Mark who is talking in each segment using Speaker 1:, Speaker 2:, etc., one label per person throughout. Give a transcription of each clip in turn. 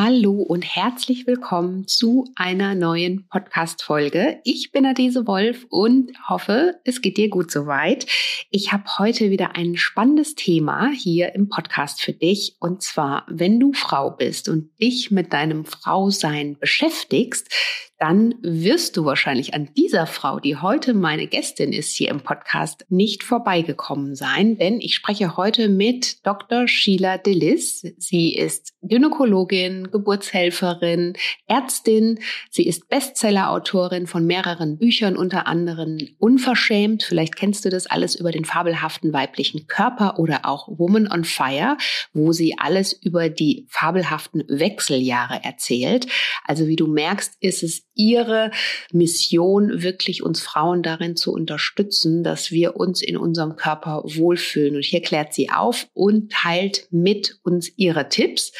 Speaker 1: Hallo und herzlich willkommen zu einer neuen Podcast-Folge. Ich bin Adese Wolf und hoffe, es geht dir gut soweit. Ich habe heute wieder ein spannendes Thema hier im Podcast für dich. Und zwar, wenn du Frau bist und dich mit deinem Frausein beschäftigst, dann wirst du wahrscheinlich an dieser Frau, die heute meine Gästin ist hier im Podcast, nicht vorbeigekommen sein, denn ich spreche heute mit Dr. Sheila Delis. Sie ist Gynäkologin, Geburtshelferin, Ärztin. Sie ist Bestsellerautorin von mehreren Büchern, unter anderem Unverschämt. Vielleicht kennst du das alles über den fabelhaften weiblichen Körper oder auch Woman on Fire, wo sie alles über die fabelhaften Wechseljahre erzählt. Also wie du merkst, ist es ihre Mission, wirklich uns Frauen darin zu unterstützen, dass wir uns in unserem Körper wohlfühlen. Und hier klärt sie auf und teilt mit uns ihre Tipps.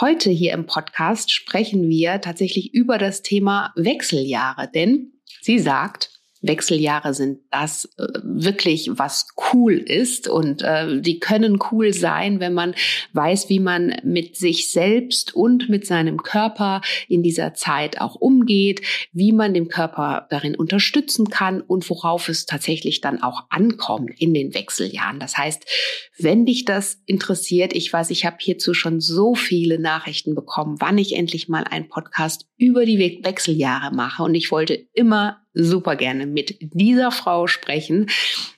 Speaker 1: Heute hier im Podcast sprechen wir tatsächlich über das Thema Wechseljahre, denn sie sagt, Wechseljahre sind das äh, wirklich, was cool ist. Und äh, die können cool sein, wenn man weiß, wie man mit sich selbst und mit seinem Körper in dieser Zeit auch umgeht, wie man den Körper darin unterstützen kann und worauf es tatsächlich dann auch ankommt in den Wechseljahren. Das heißt, wenn dich das interessiert, ich weiß, ich habe hierzu schon so viele Nachrichten bekommen, wann ich endlich mal einen Podcast über die Wechseljahre mache. Und ich wollte immer super gerne mit dieser Frau sprechen.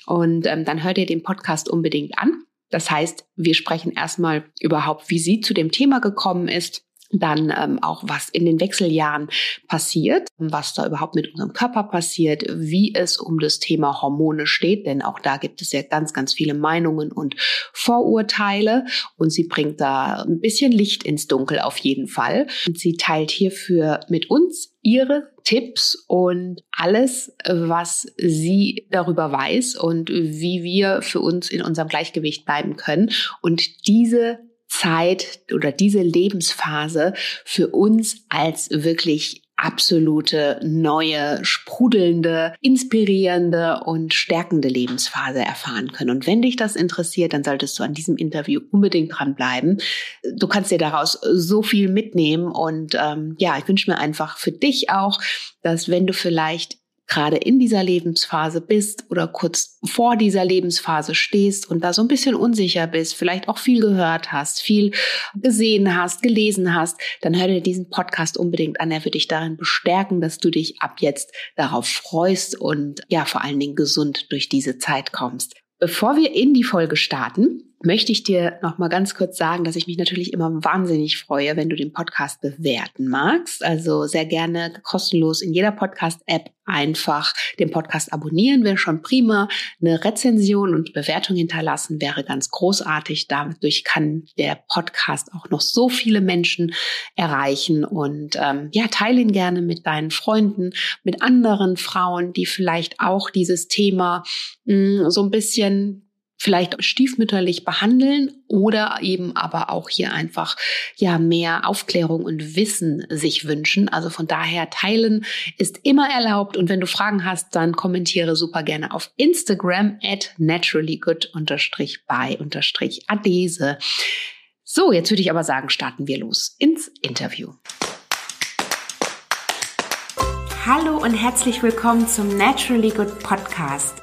Speaker 1: Und ähm, dann hört ihr den Podcast unbedingt an. Das heißt, wir sprechen erstmal überhaupt, wie sie zu dem Thema gekommen ist dann ähm, auch, was in den Wechseljahren passiert, was da überhaupt mit unserem Körper passiert, wie es um das Thema Hormone steht, denn auch da gibt es ja ganz, ganz viele Meinungen und Vorurteile und sie bringt da ein bisschen Licht ins Dunkel auf jeden Fall. Und sie teilt hierfür mit uns ihre Tipps und alles, was sie darüber weiß und wie wir für uns in unserem Gleichgewicht bleiben können. Und diese Zeit oder diese Lebensphase für uns als wirklich absolute, neue, sprudelnde, inspirierende und stärkende Lebensphase erfahren können. Und wenn dich das interessiert, dann solltest du an diesem Interview unbedingt dranbleiben. Du kannst dir daraus so viel mitnehmen. Und ähm, ja, ich wünsche mir einfach für dich auch, dass wenn du vielleicht gerade in dieser Lebensphase bist oder kurz vor dieser Lebensphase stehst und da so ein bisschen unsicher bist, vielleicht auch viel gehört hast, viel gesehen hast, gelesen hast, dann hör dir diesen Podcast unbedingt an. Er wird dich darin bestärken, dass du dich ab jetzt darauf freust und ja, vor allen Dingen gesund durch diese Zeit kommst. Bevor wir in die Folge starten, möchte ich dir noch mal ganz kurz sagen, dass ich mich natürlich immer wahnsinnig freue, wenn du den Podcast bewerten magst. Also sehr gerne kostenlos in jeder Podcast-App einfach den Podcast abonnieren wäre schon prima. Eine Rezension und Bewertung hinterlassen wäre ganz großartig. Dadurch kann der Podcast auch noch so viele Menschen erreichen und ähm, ja, teile ihn gerne mit deinen Freunden, mit anderen Frauen, die vielleicht auch dieses Thema mh, hm, so ein bisschen vielleicht stiefmütterlich behandeln oder eben aber auch hier einfach ja mehr Aufklärung und Wissen sich wünschen. Also von daher teilen ist immer erlaubt und wenn du Fragen hast, dann kommentiere super gerne auf Instagram at naturallygood-by-adese. So, jetzt würde ich aber sagen, starten wir los ins Interview. Hallo und herzlich willkommen zum Naturally Good Podcast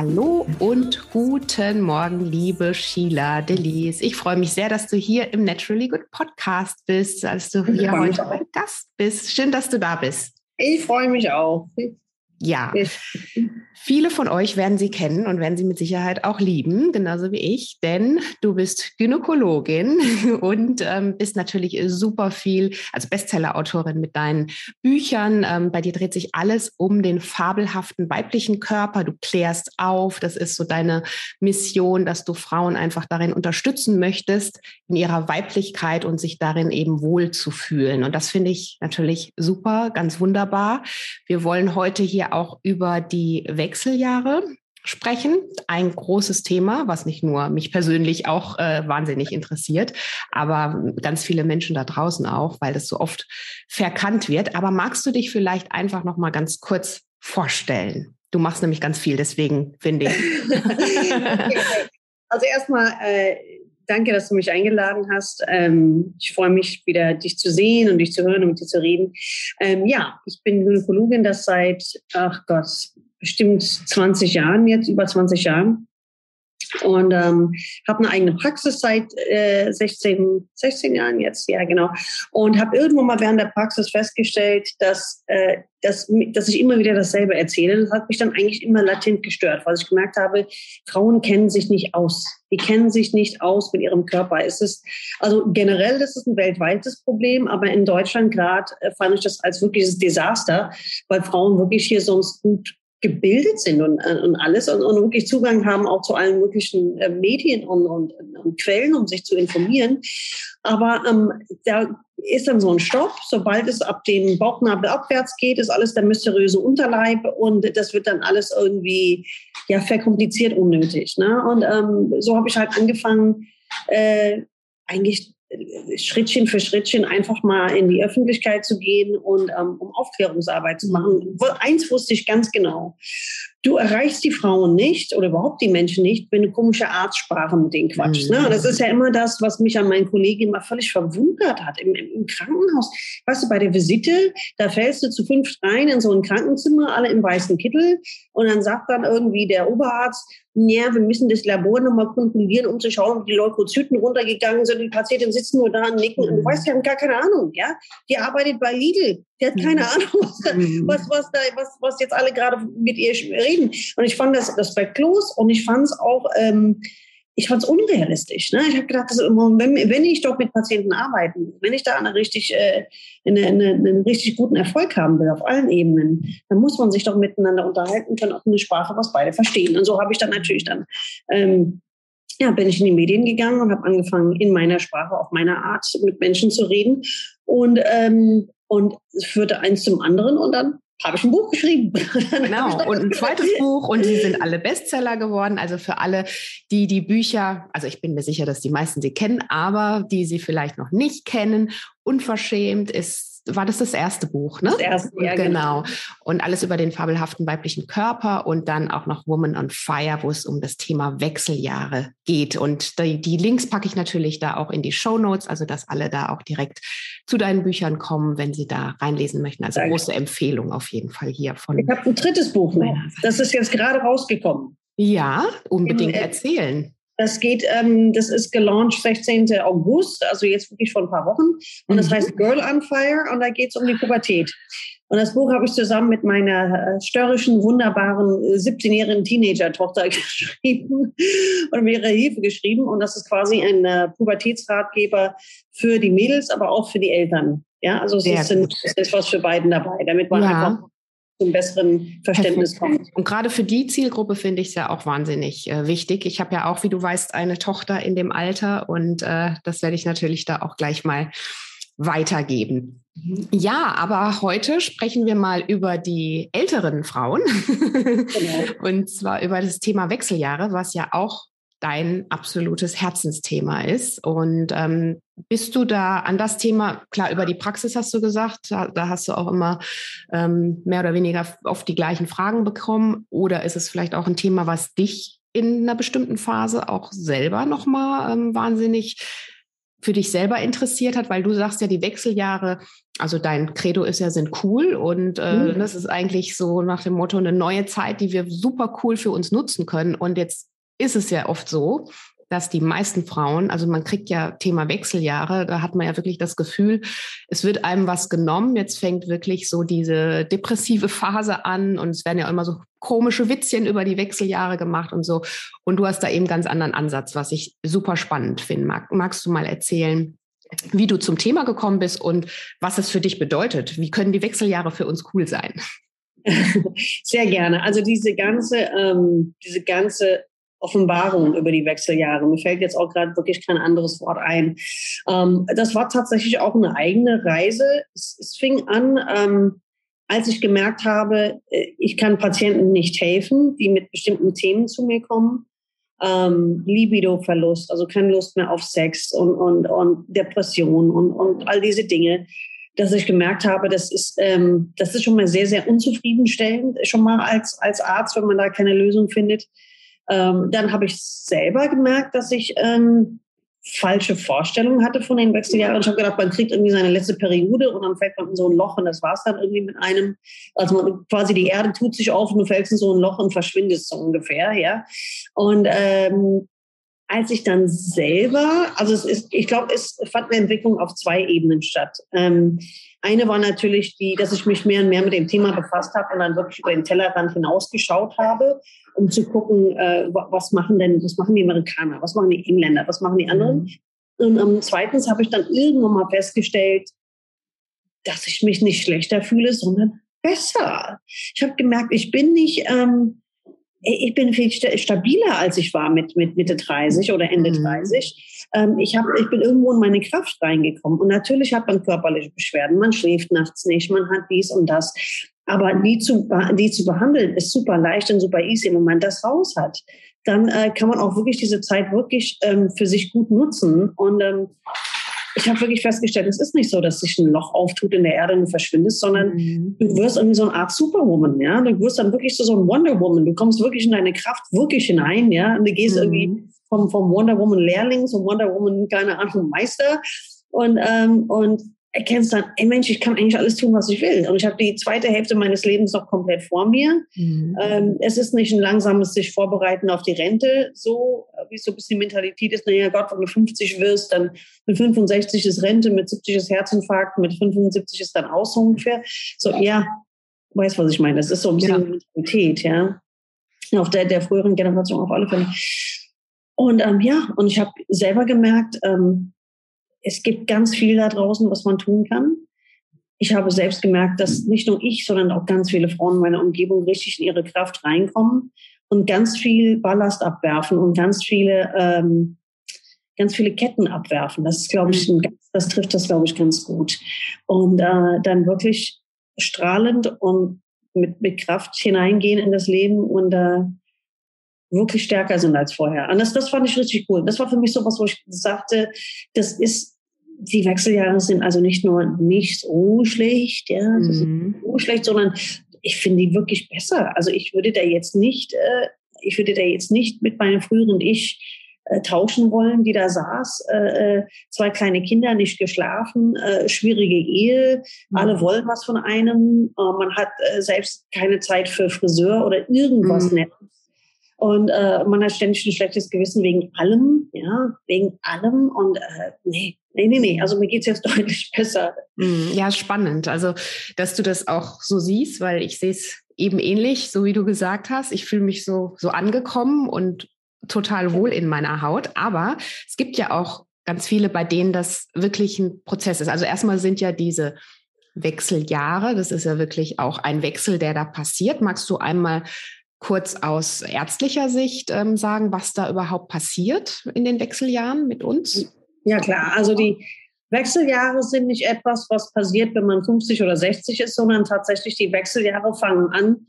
Speaker 1: Hallo und guten Morgen, liebe Sheila Delis. Ich freue mich sehr, dass du hier im Naturally Good Podcast bist, dass du hier heute mein Gast bist. Schön, dass du da bist.
Speaker 2: Ich freue mich auch.
Speaker 1: Ja. Viele von euch werden sie kennen und werden sie mit Sicherheit auch lieben, genauso wie ich, denn du bist Gynäkologin und ähm, bist natürlich super viel, also Bestseller-Autorin mit deinen Büchern. Ähm, bei dir dreht sich alles um den fabelhaften weiblichen Körper. Du klärst auf. Das ist so deine Mission, dass du Frauen einfach darin unterstützen möchtest, in ihrer Weiblichkeit und sich darin eben wohl zu fühlen. Und das finde ich natürlich super, ganz wunderbar. Wir wollen heute hier auch über die Wechseljahre sprechen. Ein großes Thema, was nicht nur mich persönlich auch äh, wahnsinnig interessiert, aber ganz viele Menschen da draußen auch, weil das so oft verkannt wird. Aber magst du dich vielleicht einfach noch mal ganz kurz vorstellen? Du machst nämlich ganz viel, deswegen finde ich.
Speaker 2: also erstmal äh, danke, dass du mich eingeladen hast. Ähm, ich freue mich wieder, dich zu sehen und dich zu hören und mit dir zu reden. Ähm, ja, ich bin Gynäkologin, das seit, ach Gott, bestimmt 20 Jahren jetzt, über 20 Jahren. Und ähm, habe eine eigene Praxis seit äh, 16, 16 Jahren jetzt, ja genau. Und habe irgendwann mal während der Praxis festgestellt, dass, äh, dass, dass ich immer wieder dasselbe erzähle. Das hat mich dann eigentlich immer latent gestört, weil ich gemerkt habe, Frauen kennen sich nicht aus. Die kennen sich nicht aus mit ihrem Körper. Es ist, also generell das ist ein weltweites Problem, aber in Deutschland gerade äh, fand ich das als wirkliches Desaster, weil Frauen wirklich hier sonst gut gebildet sind und, äh, und alles und, und wirklich Zugang haben auch zu allen möglichen äh, Medien und, und, und Quellen, um sich zu informieren. Aber ähm, da ist dann so ein Stopp. Sobald es ab dem Bauchnabel abwärts geht, ist alles der mysteriöse Unterleib und das wird dann alles irgendwie ja verkompliziert unnötig. Ne? Und ähm, so habe ich halt angefangen, äh, eigentlich Schrittchen für Schrittchen einfach mal in die Öffentlichkeit zu gehen und ähm, um Aufklärungsarbeit zu machen. Eins wusste ich ganz genau. Du erreichst die Frauen nicht oder überhaupt die Menschen nicht, wenn du komische Arztsprache mit denen quatschst. Mhm. Ne? Das ist ja immer das, was mich an meinen Kollegen immer völlig verwundert hat. Im, Im, Krankenhaus, weißt du, bei der Visite, da fällst du zu fünf rein in so ein Krankenzimmer, alle im weißen Kittel und dann sagt dann irgendwie der Oberarzt, ja, wir müssen das Labor nochmal kontrollieren, um zu schauen, ob die Leukozyten runtergegangen sind. Die Patienten sitzen nur da und nicken. Und du weißt, die haben gar keine Ahnung, ja. Die arbeitet bei Lidl. Die hat keine mhm. Ahnung, was, mhm. was, was, da, was, was jetzt alle gerade mit ihr reden. Und ich fand das respektlos und ich fand es auch, ähm, ich fand es unrealistisch. Ne? Ich habe gedacht, dass, wenn, wenn ich doch mit Patienten arbeite, wenn ich da eine richtig, äh, eine, eine, einen richtig guten Erfolg haben will auf allen Ebenen, dann muss man sich doch miteinander unterhalten können auf eine Sprache, was beide verstehen. Und so habe ich dann natürlich dann ähm, ja, bin ich in die Medien gegangen und habe angefangen, in meiner Sprache, auf meiner Art mit Menschen zu reden. Und, ähm, und es führte eins zum anderen und dann habe ich ein Buch geschrieben.
Speaker 1: Genau, und ein zweites Buch und sie sind alle Bestseller geworden. Also für alle, die die Bücher, also ich bin mir sicher, dass die meisten sie kennen, aber die sie vielleicht noch nicht kennen, Unverschämt ist war das das erste Buch, ne? Das erste, ja, genau. genau. Und alles über den fabelhaften weiblichen Körper und dann auch noch Woman on Fire, wo es um das Thema Wechseljahre geht. Und die, die Links packe ich natürlich da auch in die Show Notes, also dass alle da auch direkt zu deinen Büchern kommen, wenn sie da reinlesen möchten. Also Danke. große Empfehlung auf jeden Fall hier von.
Speaker 2: Ich habe ein drittes Buch noch. Das ist jetzt gerade rausgekommen.
Speaker 1: Ja, unbedingt Im, erzählen.
Speaker 2: Das geht, ähm, das ist gelauncht 16. August, also jetzt wirklich vor ein paar Wochen. Und das mhm. heißt Girl on Fire und da geht es um die Pubertät. Und das Buch habe ich zusammen mit meiner äh, störrischen, wunderbaren 17-jährigen Teenager-Tochter geschrieben und mit ihrer Hilfe geschrieben. Und das ist quasi ein äh, Pubertätsratgeber für die Mädels, aber auch für die Eltern. Ja, also es ist, es ist was für beiden dabei, damit man ja. einfach zum besseren Verständnis kommt.
Speaker 1: Und gerade für die Zielgruppe finde ich es ja auch wahnsinnig äh, wichtig. Ich habe ja auch, wie du weißt, eine Tochter in dem Alter und äh, das werde ich natürlich da auch gleich mal weitergeben. Mhm. Ja, aber heute sprechen wir mal über die älteren Frauen genau. und zwar über das Thema Wechseljahre, was ja auch dein absolutes Herzensthema ist. Und ähm, bist du da an das Thema, klar, über die Praxis hast du gesagt, da, da hast du auch immer ähm, mehr oder weniger oft die gleichen Fragen bekommen, oder ist es vielleicht auch ein Thema, was dich in einer bestimmten Phase auch selber nochmal ähm, wahnsinnig für dich selber interessiert hat, weil du sagst ja, die Wechseljahre, also dein Credo ist ja, sind cool und äh, mhm. das ist eigentlich so nach dem Motto eine neue Zeit, die wir super cool für uns nutzen können. Und jetzt ist es ja oft so, dass die meisten Frauen, also man kriegt ja Thema Wechseljahre, da hat man ja wirklich das Gefühl, es wird einem was genommen. Jetzt fängt wirklich so diese depressive Phase an und es werden ja immer so komische Witzchen über die Wechseljahre gemacht und so. Und du hast da eben ganz anderen Ansatz, was ich super spannend finde. Mag, magst du mal erzählen, wie du zum Thema gekommen bist und was es für dich bedeutet? Wie können die Wechseljahre für uns cool sein?
Speaker 2: Sehr gerne. Also diese ganze, ähm, diese ganze Offenbarung über die Wechseljahre. Mir fällt jetzt auch gerade wirklich kein anderes Wort ein. Ähm, das war tatsächlich auch eine eigene Reise. Es, es fing an, ähm, als ich gemerkt habe, äh, ich kann Patienten nicht helfen, die mit bestimmten Themen zu mir kommen. Ähm, Libido-Verlust, also keine Lust mehr auf Sex und, und, und Depression und, und all diese Dinge dass ich gemerkt habe, das ist, ähm, das ist schon mal sehr, sehr unzufriedenstellend, schon mal als, als Arzt, wenn man da keine Lösung findet. Ähm, dann habe ich selber gemerkt, dass ich ähm, falsche Vorstellungen hatte von den Wechseljahren. Ich habe gedacht, man kriegt irgendwie seine letzte Periode und dann fällt man in so ein Loch und das war es dann irgendwie mit einem. Also man, quasi die Erde tut sich auf und du fällst in so ein Loch und verschwindest so ungefähr, ja. Und ähm, als ich dann selber, also es ist, ich glaube, es fand eine Entwicklung auf zwei Ebenen statt. Ähm, eine war natürlich die, dass ich mich mehr und mehr mit dem Thema befasst habe und dann wirklich über den Tellerrand hinausgeschaut habe, um zu gucken, äh, was machen denn, was machen die Amerikaner, was machen die Engländer, was machen die anderen. Mhm. Und ähm, zweitens habe ich dann irgendwann mal festgestellt, dass ich mich nicht schlechter fühle, sondern besser. Ich habe gemerkt, ich bin nicht ähm, ich bin viel stabiler, als ich war mit, mit Mitte 30 oder Ende mhm. 30. Ähm, ich, hab, ich bin irgendwo in meine Kraft reingekommen. Und natürlich hat man körperliche Beschwerden. Man schläft nachts nicht, man hat dies und das. Aber die zu, die zu behandeln ist super leicht und super easy. Wenn man das raus hat, dann äh, kann man auch wirklich diese Zeit wirklich ähm, für sich gut nutzen. Und ähm, ich habe wirklich festgestellt, es ist nicht so, dass sich ein Loch auftut in der Erde und du verschwindest, sondern mhm. du wirst irgendwie so eine Art Superwoman, ja. Du wirst dann wirklich so, so ein Wonder Woman. Du kommst wirklich in deine Kraft wirklich hinein, ja. Und du gehst mhm. irgendwie vom, vom Wonder Woman Lehrling zum Wonder Woman, keine Ahnung, Meister. Und, ähm, und erkennst dann, ey Mensch, ich kann eigentlich alles tun, was ich will. Und ich habe die zweite Hälfte meines Lebens noch komplett vor mir. Mhm. Ähm, es ist nicht ein langsames sich vorbereiten auf die Rente, so wie so ein bisschen die Mentalität ist, naja Gott, wenn du 50 wirst, dann mit 65 ist Rente, mit 70 ist Herzinfarkt, mit 75 ist dann aus so ungefähr. So, ja, weißt was ich meine. Das ist so ein bisschen ja. Mentalität, ja. Auf der, der früheren Generation auf alle Fälle. Und ähm, ja, und ich habe selber gemerkt, ähm, es gibt ganz viel da draußen, was man tun kann. Ich habe selbst gemerkt, dass nicht nur ich, sondern auch ganz viele Frauen in meiner Umgebung richtig in ihre Kraft reinkommen und ganz viel Ballast abwerfen und ganz viele, ähm, ganz viele Ketten abwerfen. Das ist, glaube ich, ein, das trifft das, glaube ich, ganz gut. Und äh, dann wirklich strahlend und mit, mit Kraft hineingehen in das Leben und äh, wirklich stärker sind als vorher. Und das, das fand ich richtig cool. Das war für mich so was, wo ich sagte, das ist, die Wechseljahre sind also nicht nur nicht so schlecht, ja, mhm. so schlecht, sondern ich finde die wirklich besser. Also ich würde da jetzt nicht, äh, ich würde da jetzt nicht mit meinem früheren Ich äh, tauschen wollen, die da saß, äh, äh zwei kleine Kinder, nicht geschlafen, äh, schwierige Ehe, mhm. alle wollen was von einem, äh, man hat äh, selbst keine Zeit für Friseur oder irgendwas mhm. Nettes. Und äh, man hat ständig ein schlechtes Gewissen wegen allem, ja, wegen allem. Und äh, nee, nee, nee, nee. Also mir geht's jetzt deutlich besser.
Speaker 1: Mm, ja, spannend. Also, dass du das auch so siehst, weil ich sehe es eben ähnlich, so wie du gesagt hast. Ich fühle mich so, so angekommen und total wohl in meiner Haut. Aber es gibt ja auch ganz viele, bei denen das wirklich ein Prozess ist. Also erstmal sind ja diese Wechseljahre, das ist ja wirklich auch ein Wechsel, der da passiert. Magst du einmal kurz aus ärztlicher Sicht ähm, sagen, was da überhaupt passiert in den Wechseljahren mit uns?
Speaker 2: Ja, klar. Also die Wechseljahre sind nicht etwas, was passiert, wenn man 50 oder 60 ist, sondern tatsächlich die Wechseljahre fangen an,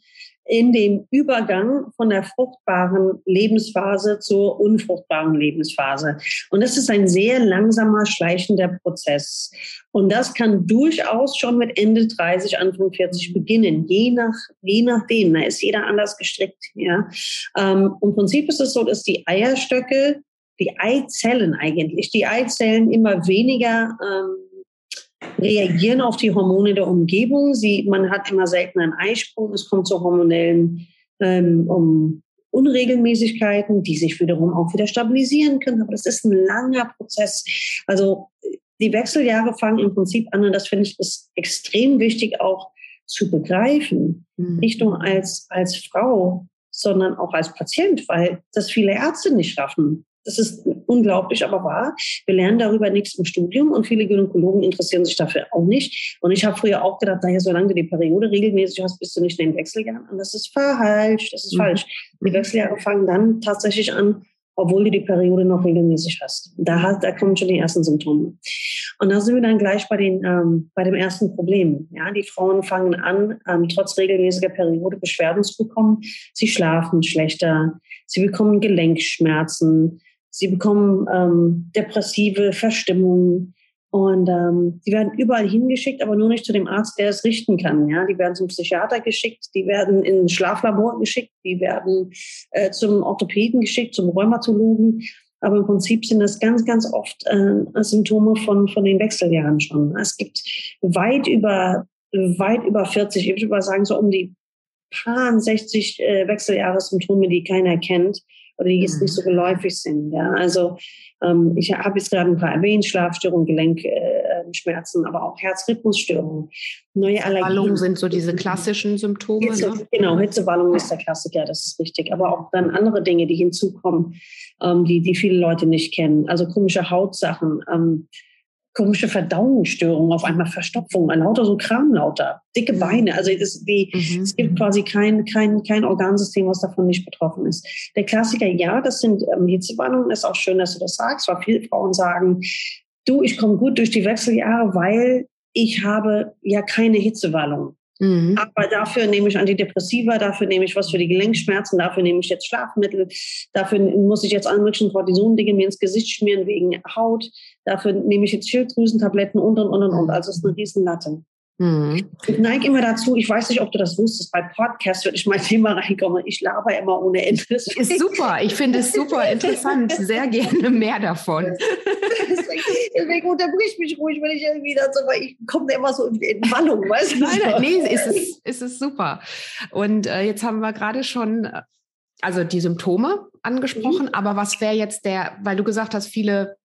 Speaker 2: in dem Übergang von der fruchtbaren Lebensphase zur unfruchtbaren Lebensphase. Und das ist ein sehr langsamer, schleichender Prozess. Und das kann durchaus schon mit Ende 30, Anfang 40 beginnen, je nach, je nachdem. Da ist jeder anders gestrickt, ja. Ähm, Im Prinzip ist es so, dass die Eierstöcke, die Eizellen eigentlich, die Eizellen immer weniger, ähm, reagieren auf die Hormone der Umgebung. Sie, man hat immer selten einen Eisprung, es kommt zu hormonellen ähm, um Unregelmäßigkeiten, die sich wiederum auch wieder stabilisieren können. Aber das ist ein langer Prozess. Also die Wechseljahre fangen im Prinzip an, und das finde ich ist extrem wichtig auch zu begreifen, mhm. nicht nur als, als Frau, sondern auch als Patient, weil das viele Ärzte nicht schaffen. Das ist unglaublich, aber wahr. Wir lernen darüber nichts im Studium und viele Gynäkologen interessieren sich dafür auch nicht. Und ich habe früher auch gedacht, naja, solange du die Periode regelmäßig hast, bist du nicht in den Wechseljahren. Und das ist falsch, das ist mhm. falsch. Die Wechseljahre fangen dann tatsächlich an, obwohl du die Periode noch regelmäßig hast. Da, hast, da kommen schon die ersten Symptome. Und da sind wir dann gleich bei, den, ähm, bei dem ersten Problem. Ja, die Frauen fangen an, ähm, trotz regelmäßiger Periode Beschwerden zu bekommen. Sie schlafen schlechter, sie bekommen Gelenkschmerzen, sie bekommen ähm, depressive Verstimmungen, und ähm, die werden überall hingeschickt, aber nur nicht zu dem Arzt, der es richten kann. Ja, die werden zum Psychiater geschickt, die werden in Schlaflabor geschickt, die werden äh, zum Orthopäden geschickt, zum Rheumatologen. Aber im Prinzip sind das ganz, ganz oft äh, Symptome von von den Wechseljahren schon. Es gibt weit über weit über 40, ich würde mal sagen so um die paar 60 äh, Wechseljahressymptome, die keiner kennt oder die jetzt nicht so mhm. geläufig sind. Ja, also ähm, ich habe jetzt gerade ein paar erwähnt, Schlafstörungen, Gelenkschmerzen, äh, aber auch Herzrhythmusstörungen,
Speaker 1: neue Allergien. Wallungen sind so diese klassischen Symptome.
Speaker 2: Hitze, ne? Genau, Hitzewallung ist der Klassiker, das ist richtig. Aber auch dann andere Dinge, die hinzukommen, ähm, die, die viele Leute nicht kennen. Also komische Hautsachen, ähm, komische Verdauungsstörungen, auf einmal Verstopfung, lauter so Kram lauter, dicke mhm. Beine. Also die, mhm. es gibt quasi kein, kein, kein Organsystem, was davon nicht betroffen ist. Der Klassiker, ja, das sind ähm, Hitzewallungen, ist auch schön, dass du das sagst, weil viele Frauen sagen, du, ich komme gut durch die Wechseljahre, weil ich habe ja keine Hitzewallung. Mhm. Aber dafür nehme ich Antidepressiva, dafür nehme ich was für die Gelenkschmerzen, dafür nehme ich jetzt Schlafmittel, dafür muss ich jetzt alle möglichen Cortison-Dinge mir ins Gesicht schmieren wegen Haut, dafür nehme ich jetzt Schilddrüsentabletten und und und und. und. Also es ist eine Riesenlatte. Mhm. Ich neige immer dazu, ich weiß nicht, ob du das wusstest, bei Podcasts würde ich mein Thema reinkommen. Ich laber immer ohne Ende.
Speaker 1: Ist super, ich finde es super interessant. Sehr gerne mehr davon.
Speaker 2: deswegen, deswegen unterbrich mich ruhig, wenn ich irgendwie dazu, weil ich komme immer so in Wallung, weißt du?
Speaker 1: Nein, nein, nee, ist es, ist es super. Und äh, jetzt haben wir gerade schon äh, also die Symptome angesprochen, mhm. aber was wäre jetzt der, weil du gesagt hast, viele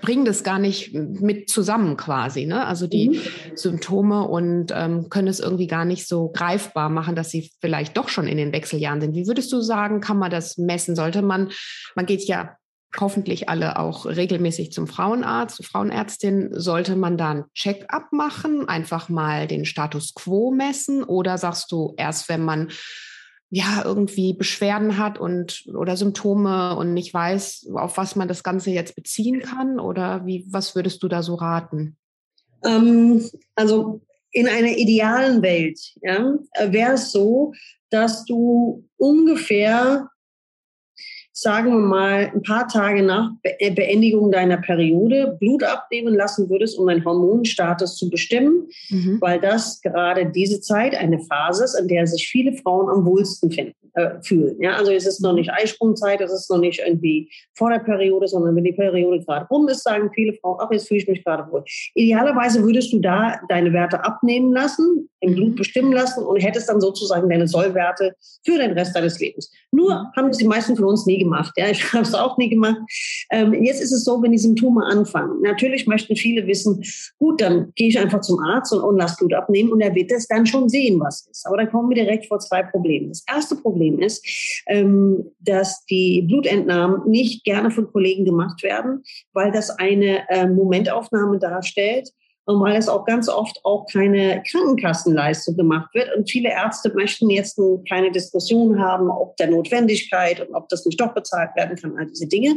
Speaker 1: bringen das gar nicht mit zusammen quasi, ne? Also die mhm. Symptome und ähm, können es irgendwie gar nicht so greifbar machen, dass sie vielleicht doch schon in den Wechseljahren sind. Wie würdest du sagen, kann man das messen? Sollte man, man geht ja hoffentlich alle auch regelmäßig zum Frauenarzt, Frauenärztin. Sollte man da ein Check-up machen, einfach mal den Status quo messen oder sagst du erst, wenn man ja irgendwie Beschwerden hat und oder Symptome und nicht weiß, auf was man das Ganze jetzt beziehen kann? Oder wie, was würdest du da so raten?
Speaker 2: Ähm, also in einer idealen Welt ja, wäre es so, dass du ungefähr sagen wir mal, ein paar Tage nach äh, Beendigung deiner Periode Blut abnehmen lassen würdest, um deinen Hormonstatus zu bestimmen, mhm. weil das gerade diese Zeit eine Phase ist, in der sich viele Frauen am wohlsten finden äh, fühlen. Ja, also es ist noch nicht Eisprungzeit, es ist noch nicht irgendwie vor der Periode, sondern wenn die Periode gerade rum ist, sagen viele Frauen, ach, jetzt fühle ich mich gerade wohl. Idealerweise würdest du da deine Werte abnehmen lassen, im Blut mhm. bestimmen lassen und hättest dann sozusagen deine Sollwerte für den Rest deines Lebens. Nur mhm. haben das die meisten von uns nie gemacht. Ja, ich habe es auch nie gemacht. Ähm, jetzt ist es so, wenn die Symptome anfangen. Natürlich möchten viele wissen, gut, dann gehe ich einfach zum Arzt und, und lass Blut abnehmen und er wird es dann schon sehen, was ist. Aber dann kommen wir direkt vor zwei Problemen. Das erste Problem ist, ähm, dass die Blutentnahmen nicht gerne von Kollegen gemacht werden, weil das eine äh, Momentaufnahme darstellt weil es auch ganz oft auch keine Krankenkassenleistung gemacht wird. Und viele Ärzte möchten jetzt eine kleine Diskussion haben, ob der Notwendigkeit und ob das nicht doch bezahlt werden kann, all diese Dinge.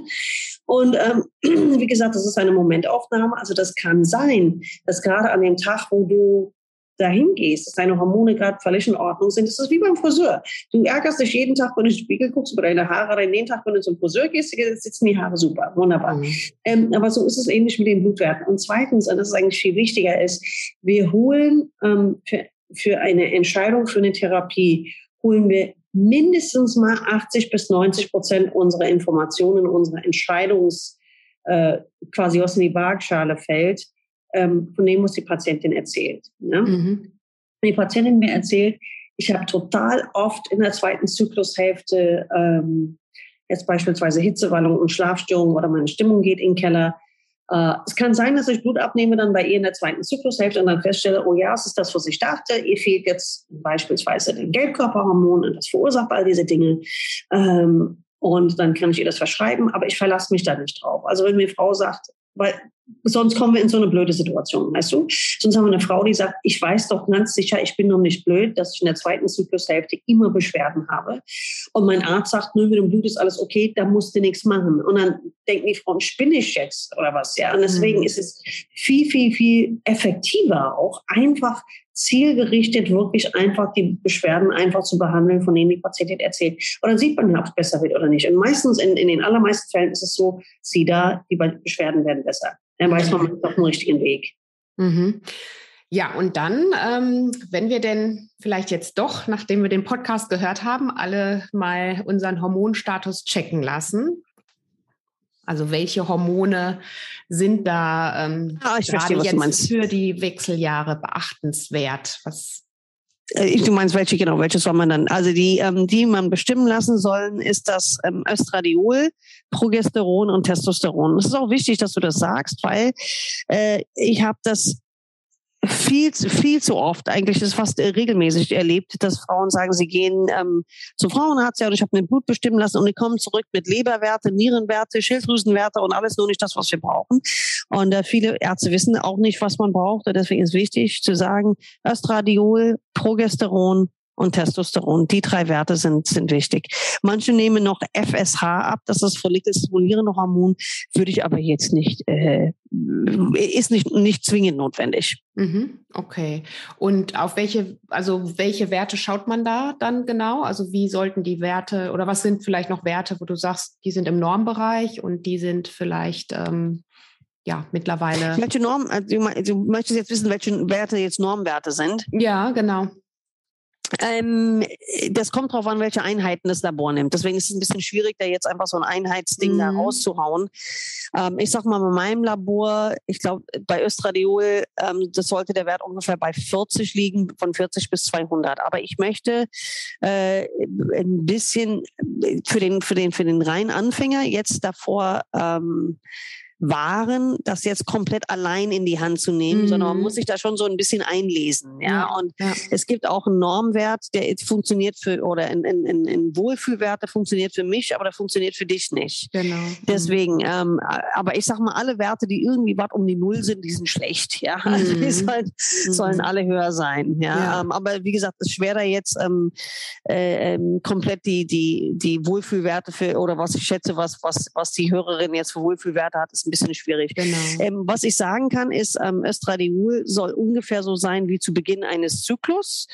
Speaker 2: Und ähm, wie gesagt, das ist eine Momentaufnahme. Also das kann sein, dass gerade an dem Tag, wo du dahin gehst, dass deine Hormone gerade völlig in Ordnung sind, ist das wie beim Friseur. Du ärgerst dich jeden Tag, wenn du in den Spiegel guckst über deine Haare, oder jeden Tag, wenn du zum Friseur gehst, sitzen die Haare super, wunderbar. Mhm. Ähm, aber so ist es ähnlich mit den Blutwerten. Und zweitens, und das ist eigentlich viel wichtiger, ist, wir holen ähm, für, für eine Entscheidung, für eine Therapie, holen wir mindestens mal 80 bis 90 Prozent unserer Informationen, unserer Entscheidungs, äh, quasi was in die Waagschale fällt, ähm, von dem, was die Patientin erzählt. Ne? Mhm. Die Patientin mir erzählt, ich habe total oft in der zweiten Zyklushälfte ähm, jetzt beispielsweise Hitzewallung und Schlafstörungen oder meine Stimmung geht in den Keller. Äh, es kann sein, dass ich Blut abnehme dann bei ihr in der zweiten Zyklushälfte und dann feststelle, oh ja, es ist das, was ich dachte. Ihr fehlt jetzt beispielsweise den Gelbkörperhormon und das verursacht all diese Dinge. Ähm, und dann kann ich ihr das verschreiben, aber ich verlasse mich da nicht drauf. Also wenn mir Frau sagt, weil sonst kommen wir in so eine blöde Situation, weißt du? Sonst haben wir eine Frau, die sagt, ich weiß doch ganz sicher, ich bin noch nicht blöd, dass ich in der zweiten Zyklushälfte immer Beschwerden habe. Und mein Arzt sagt, nö, mit dem Blut ist alles okay, da musst du nichts machen. Und dann denken die Frauen, spinne ich jetzt oder was? Ja, und deswegen mhm. ist es viel, viel, viel effektiver auch einfach zielgerichtet wirklich einfach die Beschwerden einfach zu behandeln, von denen die Patientin erzählt. Und dann sieht man ob es besser wird oder nicht. Und meistens, in, in den allermeisten Fällen ist es so, sieh da, die Beschwerden werden besser. Dann weiß man, man ist auf dem richtigen Weg.
Speaker 1: Mhm. Ja, und dann, ähm, wenn wir denn vielleicht jetzt doch, nachdem wir den Podcast gehört haben, alle mal unseren Hormonstatus checken lassen, also welche Hormone sind da ähm,
Speaker 2: ah, ich gerade
Speaker 1: verstehe, jetzt für die Wechseljahre beachtenswert? Was
Speaker 2: äh, du meinst welche genau? Welche soll man dann? Also die, ähm, die man bestimmen lassen sollen, ist das ähm, Östradiol, Progesteron und Testosteron. Es ist auch wichtig, dass du das sagst, weil äh, ich habe das viel, viel zu oft, eigentlich ist fast regelmäßig erlebt, dass Frauen sagen, sie gehen ähm, zu Frauenarzt ja, und ich habe mir Blut bestimmen lassen und die kommen zurück mit Leberwerte, Nierenwerte, Schilddrüsenwerte und alles nur nicht das, was wir brauchen. Und äh, viele Ärzte wissen auch nicht, was man braucht. Und deswegen ist wichtig zu sagen, Östradiol, Progesteron, und Testosteron. Die drei Werte sind, sind wichtig. Manche nehmen noch FSH ab, das ist follikelstimulierende Hormon, würde ich aber jetzt nicht, äh, ist nicht, nicht zwingend notwendig.
Speaker 1: Mhm, okay. Und auf welche, also welche Werte schaut man da dann genau? Also wie sollten die Werte oder was sind vielleicht noch Werte, wo du sagst, die sind im Normbereich und die sind vielleicht ähm, ja, mittlerweile.
Speaker 2: Welche Norm, also du möchtest jetzt wissen, welche Werte jetzt Normwerte sind?
Speaker 1: Ja, genau.
Speaker 2: Ähm, das kommt drauf an, welche Einheiten das Labor nimmt. Deswegen ist es ein bisschen schwierig, da jetzt einfach so ein Einheitsding mhm. da rauszuhauen. Ähm, ich sag mal, bei meinem Labor, ich glaube, bei Östradiol, ähm, das sollte der Wert ungefähr bei 40 liegen, von 40 bis 200. Aber ich möchte äh, ein bisschen für den, für den, für den reinen Anfänger jetzt davor ähm, waren, das jetzt komplett allein in die Hand zu nehmen, mhm. sondern man muss mhm. sich da schon so ein bisschen einlesen. Ja, und ja. es gibt auch einen Normwert, der funktioniert für, oder ein, ein, ein, ein Wohlfühlwert, der funktioniert für mich, aber der funktioniert für dich nicht. Genau. Deswegen, mhm. ähm, aber ich sag mal, alle Werte, die irgendwie was um die Null sind, die sind schlecht. Ja, also die sollen, sollen mhm. alle höher sein. Ja, ja. Ähm, aber wie gesagt, es ist schwer da jetzt ähm, äh, ähm, komplett die, die, die Wohlfühlwerte für, oder was ich schätze, was, was, was die Hörerin jetzt für Wohlfühlwerte hat, ist ein bisschen schwierig. Genau. Ähm, was ich sagen kann, ist, ähm, Östradiol soll ungefähr so sein wie zu Beginn eines Zyklus.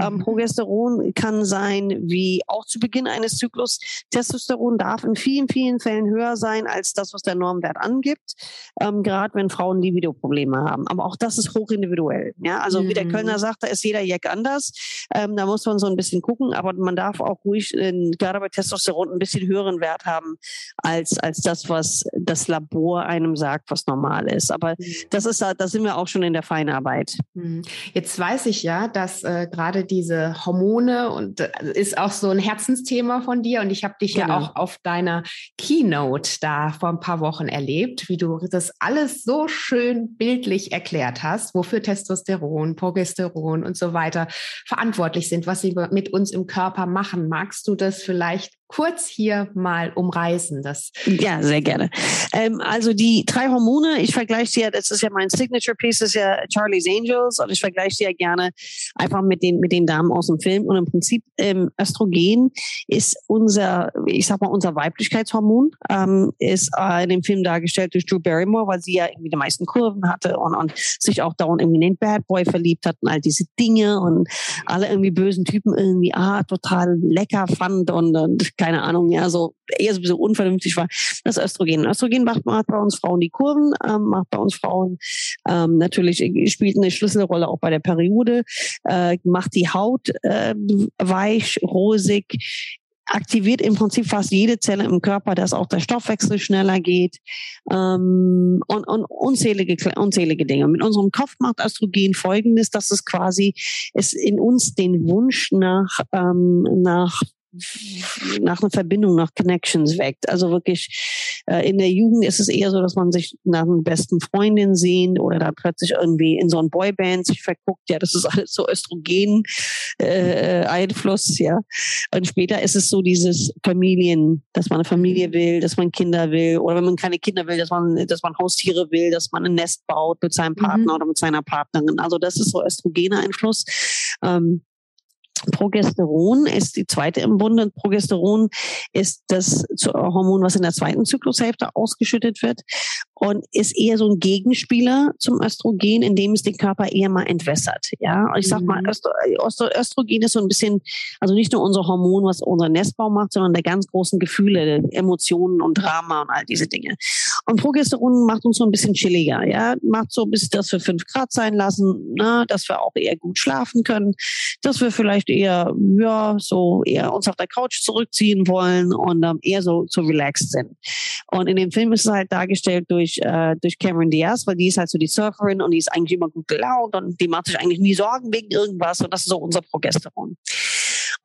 Speaker 2: Ähm, mhm. Progesteron kann sein wie auch zu Beginn eines Zyklus. Testosteron darf in vielen, vielen Fällen höher sein als das, was der Normwert angibt, ähm, gerade wenn Frauen Libido-Probleme haben. Aber auch das ist hochindividuell. Ja? Also mhm. wie der Kölner mhm. sagt, da ist jeder Jack anders. Ähm, da muss man so ein bisschen gucken, aber man darf auch ruhig äh, gerade bei Testosteron ein bisschen höheren Wert haben als, als das, was das Labor einem sagt, was normal ist. Aber mhm. das ist, da sind wir auch schon in der Feinarbeit.
Speaker 1: Mhm. Jetzt weiß ich ja, dass äh, gerade diese Hormone und äh, ist auch so ein Herzensthema von dir. Und ich habe dich genau. ja auch auf deiner Keynote da vor ein paar Wochen erlebt, wie du das alles so schön bildlich erklärt hast, wofür Testosteron, Progesteron und so weiter verantwortlich sind, was sie mit uns im Körper machen. Magst du das vielleicht kurz hier mal umreißen? Das
Speaker 2: ja, sehr gerne. Ähm, also die drei Hormone, ich vergleiche sie ja, das ist ja mein Signature Piece, das ist ja Charlie's Angels und ich vergleiche sie ja gerne einfach mit den, mit den Damen aus dem Film und im Prinzip ähm, Östrogen ist unser, ich sag mal, unser Weiblichkeitshormon, ähm, ist äh, in dem Film dargestellt durch Drew Barrymore, weil sie ja irgendwie die meisten Kurven hatte und, und sich auch dauernd irgendwie in den Bad Boy verliebt hat und all diese Dinge und alle irgendwie bösen Typen irgendwie, ah, total lecker fand und, und keine Ahnung, ja, so eher so unvernünftig war, das Östrogen. Östrogen macht, macht bei uns Frauen die Kurven, ähm, macht bei uns Frauen ähm, natürlich spielt eine Schlüsselrolle auch bei der Periode, äh, macht die Haut äh, weich, rosig, aktiviert im Prinzip fast jede Zelle im Körper, dass auch der Stoffwechsel schneller geht ähm, und, und unzählige, unzählige Dinge. Mit unserem Kopf macht Östrogen Folgendes, dass es quasi es in uns den Wunsch nach, ähm, nach nach einer Verbindung, nach Connections weckt. Also wirklich äh, in der Jugend ist es eher so, dass man sich nach einer besten Freundin sehnt oder da plötzlich irgendwie in so ein Boyband sich verguckt. Ja, das ist alles so Östrogen äh, Einfluss, ja. Und später ist es so dieses Familien, dass man eine Familie will, dass man Kinder will oder wenn man keine Kinder will, dass man, dass man Haustiere will, dass man ein Nest baut mit seinem Partner mhm. oder mit seiner Partnerin. Also das ist so Östrogene Einfluss. Ähm, Progesteron ist die zweite im Bunde. Progesteron ist das Hormon, was in der zweiten Zyklushälfte ausgeschüttet wird und ist eher so ein Gegenspieler zum Östrogen, indem es den Körper eher mal entwässert. Ja, ich sag mal, mhm. Östrogen ist so ein bisschen, also nicht nur unser Hormon, was unser Nestbau macht, sondern der ganz großen Gefühle, Emotionen und Drama und all diese Dinge. Und Progesteron macht uns so ein bisschen chilliger, ja, macht so bisschen, dass wir fünf Grad sein lassen, ne, dass wir auch eher gut schlafen können, dass wir vielleicht eher, ja, so eher uns auf der Couch zurückziehen wollen und ähm, eher so, so relaxed sind. Und in dem Film ist es halt dargestellt durch äh, durch Cameron Diaz, weil die ist halt so die Surferin und die ist eigentlich immer gut gelaunt und die macht sich eigentlich nie Sorgen wegen irgendwas und das ist so unser Progesteron.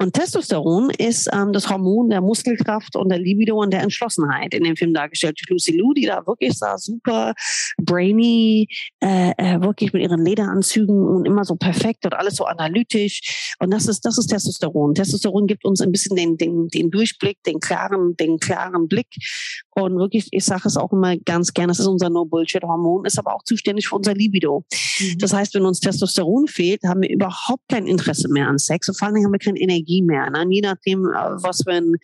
Speaker 2: Und Testosteron ist ähm, das Hormon der Muskelkraft und der Libido und der Entschlossenheit in dem Film dargestellt Lucy Liu, die da wirklich sah super brainy, äh, äh, wirklich mit ihren Lederanzügen und immer so perfekt und alles so analytisch. Und das ist das ist Testosteron. Testosteron gibt uns ein bisschen den den, den Durchblick, den klaren den klaren Blick und wirklich, ich sage es auch immer ganz gerne, das ist unser No-Bullshit-Hormon, ist aber auch zuständig für unser Libido. Mhm. Das heißt, wenn uns Testosteron fehlt, haben wir überhaupt kein Interesse mehr an Sex und vor allen Dingen haben wir keine Energie Energie mehr. Ne? Je nachdem, äh, was wenn,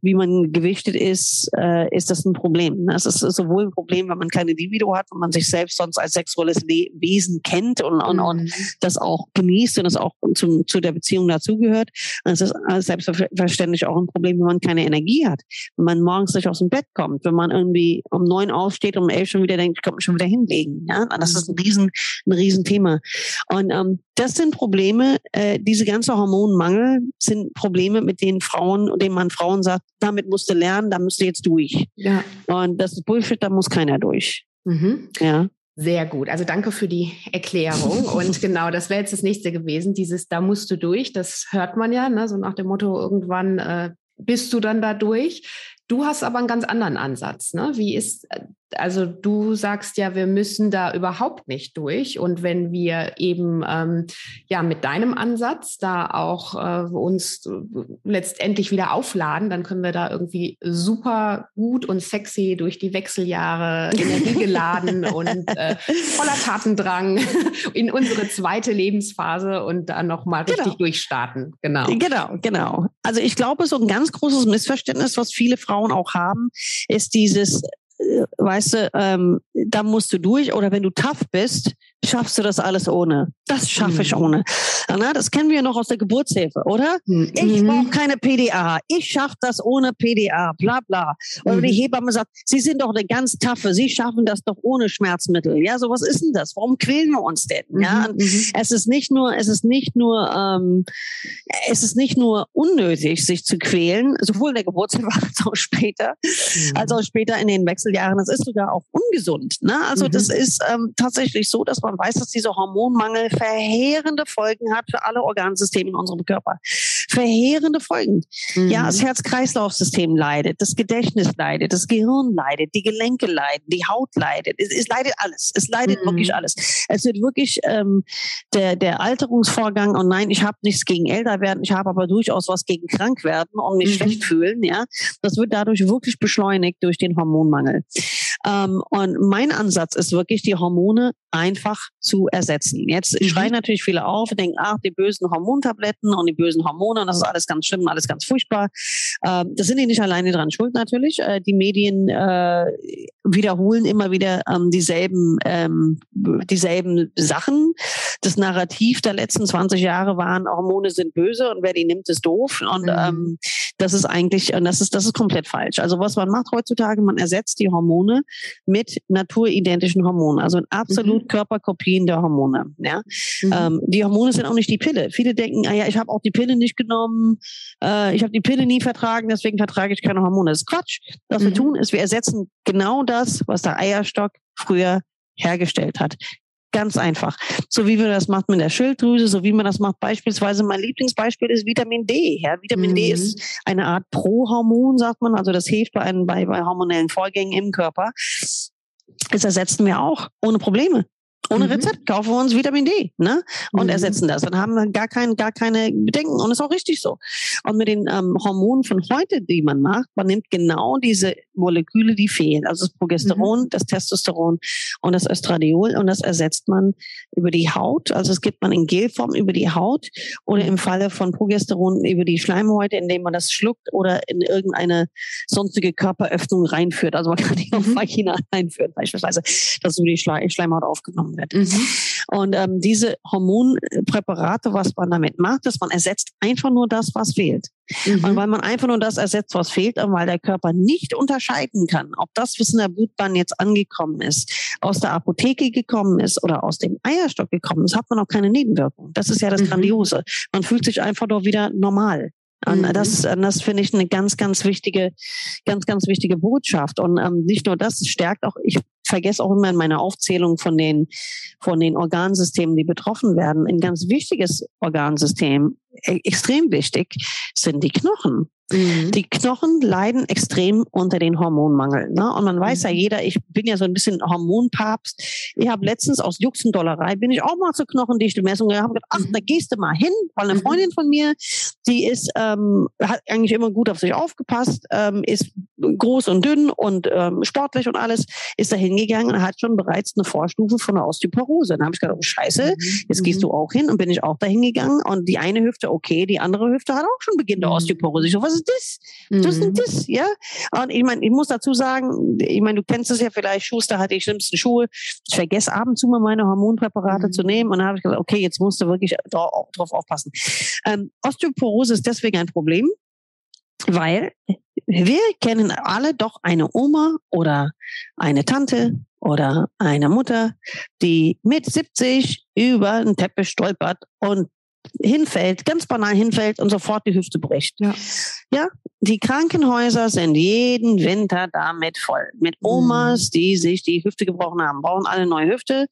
Speaker 2: wie man gewichtet ist, äh, ist das ein Problem. Ne? Es ist sowohl ein Problem, wenn man keine Libido hat und man sich selbst sonst als sexuelles Le Wesen kennt und, und, mhm. und das auch genießt und das auch zum, zu der Beziehung dazugehört. Es ist selbstverständlich auch ein Problem, wenn man keine Energie hat. Wenn man morgens nicht aus dem Bett kommt, wenn man irgendwie um neun aufsteht und um elf schon wieder denkt, ich kann mich schon wieder hinlegen. Ja? Das ist ein riesen, ein riesen Thema. Und ähm, das sind Probleme, äh, diese ganze Hormonmangel sind Probleme, mit denen Frauen, denen man Frauen sagt, damit musst du lernen, da musst du jetzt durch. Ja. Und das ist Bullshit, da muss keiner durch.
Speaker 1: Mhm. Ja. Sehr gut. Also danke für die Erklärung. Und genau, das wäre jetzt das nächste gewesen. Dieses, da musst du durch. Das hört man ja, ne? so nach dem Motto, irgendwann äh, bist du dann da durch. Du hast aber einen ganz anderen Ansatz. Ne? Wie ist äh, also du sagst ja, wir müssen da überhaupt nicht durch. Und wenn wir eben ähm, ja mit deinem Ansatz da auch äh, uns letztendlich wieder aufladen, dann können wir da irgendwie super gut und sexy durch die Wechseljahre energiegeladen und äh, voller Tatendrang in unsere zweite Lebensphase und dann nochmal richtig genau. durchstarten.
Speaker 2: Genau. Genau, genau. Also ich glaube, so ein ganz großes Missverständnis, was viele Frauen auch haben, ist dieses weißt du, ähm, da musst du durch oder wenn du tough bist, schaffst du das alles ohne. Das schaffe ich mhm. ohne. Das kennen wir noch aus der Geburtshilfe, oder? Mhm. Ich brauche keine PDA. Ich schaffe das ohne PDA. Bla bla. Oder mhm. die Hebamme sagt, Sie sind doch eine ganz taffe. Sie schaffen das doch ohne Schmerzmittel. Ja, so was ist denn das? Warum quälen wir uns denn? Ja, mhm. mhm. es ist nicht nur, es ist nicht nur, ähm, es ist nicht nur unnötig, sich zu quälen, sowohl in der Geburtshilfe als auch später, mhm. als auch später in den Wechseljahren. Das ist sogar auch ungesund. Ne? Also das ist ähm, tatsächlich so, dass man man weiß, dass dieser Hormonmangel verheerende Folgen hat für alle Organsysteme in unserem Körper. Verheerende Folgen. Mhm. Ja, das Herz-Kreislauf-System leidet, das Gedächtnis leidet, das Gehirn leidet, die Gelenke leiden, die Haut leidet. Es, es leidet alles. Es leidet mhm. wirklich alles. Es wird wirklich ähm, der, der Alterungsvorgang, und nein, ich habe nichts gegen älter werden, ich habe aber durchaus was gegen krank werden und mich mhm. schlecht fühlen. Ja, Das wird dadurch wirklich beschleunigt durch den Hormonmangel. Ähm, und mein Ansatz ist wirklich, die Hormone einfach zu ersetzen. Jetzt mhm. schreien natürlich viele auf und denken, ach, die bösen Hormontabletten und die bösen Hormone, und das ist alles ganz schlimm, alles ganz furchtbar. Ähm, das sind die nicht alleine dran schuld natürlich. Äh, die Medien äh, wiederholen immer wieder ähm, dieselben, ähm, dieselben Sachen. Das Narrativ der letzten 20 Jahre waren, Hormone sind böse und wer die nimmt, ist doof. Und mhm. ähm, das ist eigentlich, und das ist, das ist komplett falsch. Also was man macht heutzutage, man ersetzt die Hormone mit naturidentischen Hormonen, also absolut mhm. Körperkopien der Hormone. Ja? Mhm. Ähm, die Hormone sind auch nicht die Pille. Viele denken, ah ja, ich habe auch die Pille nicht genommen, äh, ich habe die Pille nie vertragen, deswegen vertrage ich keine Hormone. Das ist Quatsch. Was wir mhm. tun, ist, wir ersetzen genau das, was der Eierstock früher hergestellt hat. Ganz einfach. So wie man das macht mit der Schilddrüse, so wie man das macht beispielsweise, mein Lieblingsbeispiel ist Vitamin D. Ja, Vitamin mhm. D ist eine Art Prohormon, sagt man. Also das hilft bei, einem, bei, bei hormonellen Vorgängen im Körper. Das ersetzen wir auch ohne Probleme. Ohne mhm. Rezept kaufen wir uns Vitamin D ne? und mhm. ersetzen das. Dann haben wir gar, kein, gar keine Bedenken und ist auch richtig so. Und mit den ähm, Hormonen von heute, die man macht, man nimmt genau diese Moleküle, die fehlen. Also das Progesteron, mhm. das Testosteron und das Östradiol und das ersetzt man über die Haut. Also es gibt man in Gelform über die Haut oder im Falle von Progesteron über die Schleimhäute, indem man das schluckt oder in irgendeine sonstige Körperöffnung reinführt. Also man kann die auch mhm. Vagina reinführen beispielsweise, dass über die Schleimhaut aufgenommen genommen wird. Mhm. Und ähm, diese Hormonpräparate, was man damit macht, ist, man ersetzt einfach nur das, was fehlt. Mhm. Und weil man einfach nur das ersetzt, was fehlt, und weil der Körper nicht unterscheiden kann, ob das, was in der Blutbahn jetzt angekommen ist, aus der Apotheke gekommen ist oder aus dem Eierstock gekommen ist, hat man auch keine Nebenwirkung. Das ist ja das mhm. Grandiose. Man fühlt sich einfach nur wieder normal. Und mhm. das, das finde ich eine ganz, ganz wichtige, ganz, ganz wichtige Botschaft. Und ähm, nicht nur das, stärkt auch, ich vergesse auch immer in meiner Aufzählung von den, von den Organsystemen, die betroffen werden. Ein ganz wichtiges Organsystem, e, extrem wichtig, sind die Knochen. Mhm. Die Knochen leiden extrem unter den Hormonmangel. Ne? Und man weiß mhm. ja jeder, ich bin ja so ein bisschen Hormonpapst. Ich habe letztens aus Jux und Dollerei bin ich auch mal zur Knochendichte-Messung gegangen habe gedacht, ach, mhm. da gehst du mal hin, weil eine mhm. Freundin von mir, die ist, ähm, hat eigentlich immer gut auf sich aufgepasst, ähm, ist groß und dünn und ähm, sportlich und alles, ist da hingegangen und hat schon bereits eine Vorstufe von der Osteoporose. Dann habe ich gedacht, oh Scheiße, jetzt gehst du auch hin und bin ich auch da hingegangen und die eine Hüfte okay, die andere Hüfte hat auch schon Beginn der Osteoporose. Ich so, was ist das? Mhm. Das ist das, ja. Und ich meine, ich muss dazu sagen, ich meine, du kennst es ja vielleicht, Schuster hat die schlimmsten Schuhe. Ich vergesse ab und zu mal meine Hormonpräparate mhm. zu nehmen und dann habe ich gesagt, okay, jetzt musst du wirklich drauf, drauf aufpassen. Ähm, Osteoporose ist deswegen ein Problem, weil wir kennen alle doch eine Oma oder eine Tante oder eine Mutter, die mit 70 über einen Teppich stolpert und hinfällt, ganz banal hinfällt und sofort die Hüfte bricht. Ja. ja, die Krankenhäuser sind jeden Winter damit voll. Mit Omas, mhm. die sich die Hüfte gebrochen haben, brauchen alle neue Hüfte.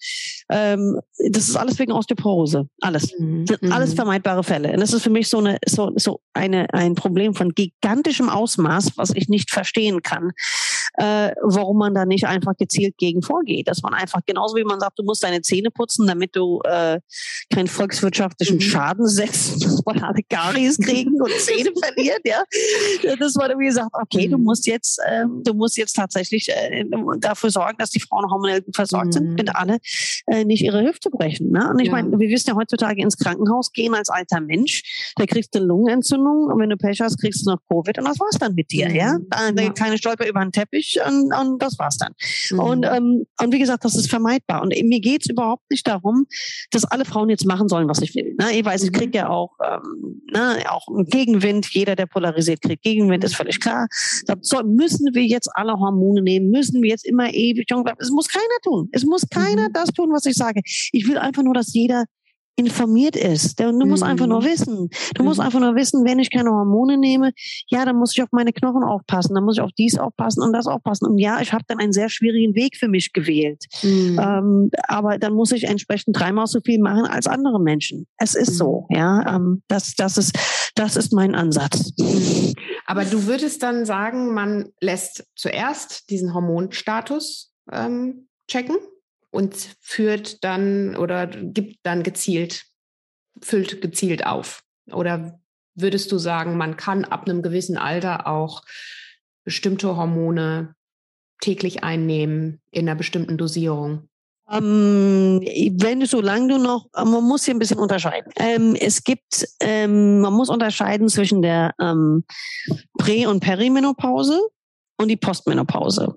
Speaker 2: Ähm, das ist alles wegen Osteoporose. Alles. Mhm. Alles mhm. vermeidbare Fälle. Und das ist für mich so eine, so, so eine, ein Problem von gigantischem Ausmaß, was ich nicht verstehen kann äh, warum man da nicht einfach gezielt gegen vorgeht. Dass man einfach, genauso wie man sagt, du musst deine Zähne putzen, damit du äh, keinen volkswirtschaftlichen mhm. Schaden setzt, dass man alle Karies kriegen und Zähne verliert, ja. Das war wie gesagt, okay, mhm. du musst jetzt, äh, du musst jetzt tatsächlich äh, dafür sorgen, dass die Frauen hormonell versorgt mhm. sind, wenn alle äh, nicht ihre Hüfte brechen. Ne? Und ich ja. meine, wir wissen ja heutzutage ins Krankenhaus gehen als alter Mensch, da kriegst du eine Lungenentzündung und wenn du Pech hast, kriegst du noch Covid und das war's dann mit dir, ja. Mhm. Da, ja. Keine Stolper über den Teppich ich und, und das war's dann. Mhm. Und, ähm, und wie gesagt, das ist vermeidbar. Und mir geht's überhaupt nicht darum, dass alle Frauen jetzt machen sollen, was ich will. Ne? Ich weiß, ich kriege mhm. ja auch, ähm, ne, auch einen Gegenwind. Jeder, der polarisiert, kriegt Gegenwind, ist völlig klar. So, müssen wir jetzt alle Hormone nehmen? Müssen wir jetzt immer ewig? Es muss keiner tun. Es muss keiner mhm. das tun, was ich sage. Ich will einfach nur, dass jeder informiert ist. Du mhm. musst einfach nur mhm. wissen. Du mhm. musst einfach nur wissen, wenn ich keine Hormone nehme, ja, dann muss ich auf meine Knochen aufpassen, dann muss ich auf dies aufpassen und das aufpassen. Und ja, ich habe dann einen sehr schwierigen Weg für mich gewählt. Mhm. Ähm, aber dann muss ich entsprechend dreimal so viel machen als andere Menschen. Es ist so, mhm. ja. Ähm, das, das ist, das ist mein Ansatz.
Speaker 1: Aber du würdest dann sagen, man lässt zuerst diesen Hormonstatus ähm, checken? Und führt dann oder gibt dann gezielt, füllt gezielt auf? Oder würdest du sagen, man kann ab einem gewissen Alter auch bestimmte Hormone täglich einnehmen in einer bestimmten Dosierung?
Speaker 2: Ähm, wenn du, solange du noch, man muss hier ein bisschen unterscheiden. Ähm, es gibt, ähm, man muss unterscheiden zwischen der ähm, Prä- und Perimenopause und die Postmenopause.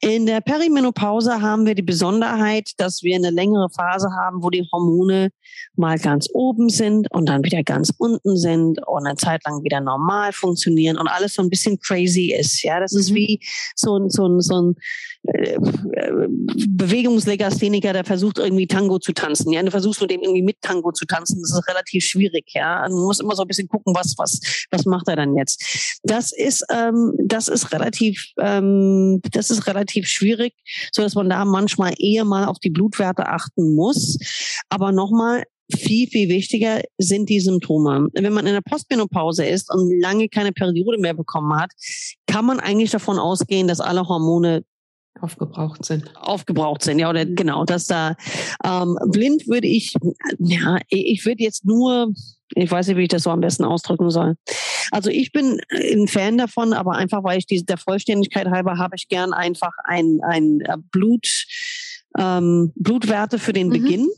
Speaker 2: In der Perimenopause haben wir die Besonderheit, dass wir eine längere Phase haben, wo die Hormone mal ganz oben sind und dann wieder ganz unten sind und eine Zeit lang wieder normal funktionieren und alles so ein bisschen crazy ist. Ja, das mhm. ist wie so ein, so ein, so ein Bewegungslegastheniker, der versucht irgendwie Tango zu tanzen. Ja, du versuchst mit dem irgendwie mit Tango zu tanzen. Das ist relativ schwierig. Ja, man muss immer so ein bisschen gucken, was was was macht er dann jetzt. Das ist ähm, das ist relativ ähm, das ist relativ schwierig, so dass man da manchmal eher mal auf die Blutwerte achten muss. Aber nochmal, viel, viel wichtiger sind die Symptome. Wenn man in der Postmenopause ist und lange keine Periode mehr bekommen hat, kann man eigentlich davon ausgehen, dass alle Hormone
Speaker 1: aufgebraucht sind.
Speaker 2: Aufgebraucht sind, ja, oder mhm. genau, dass da ähm, blind würde ich, ja, ich würde jetzt nur, ich weiß nicht, wie ich das so am besten ausdrücken soll. Also ich bin ein Fan davon, aber einfach, weil ich diese der Vollständigkeit halber habe ich gern einfach ein, ein äh, Blut, ähm, Blutwerte für den mhm. Beginn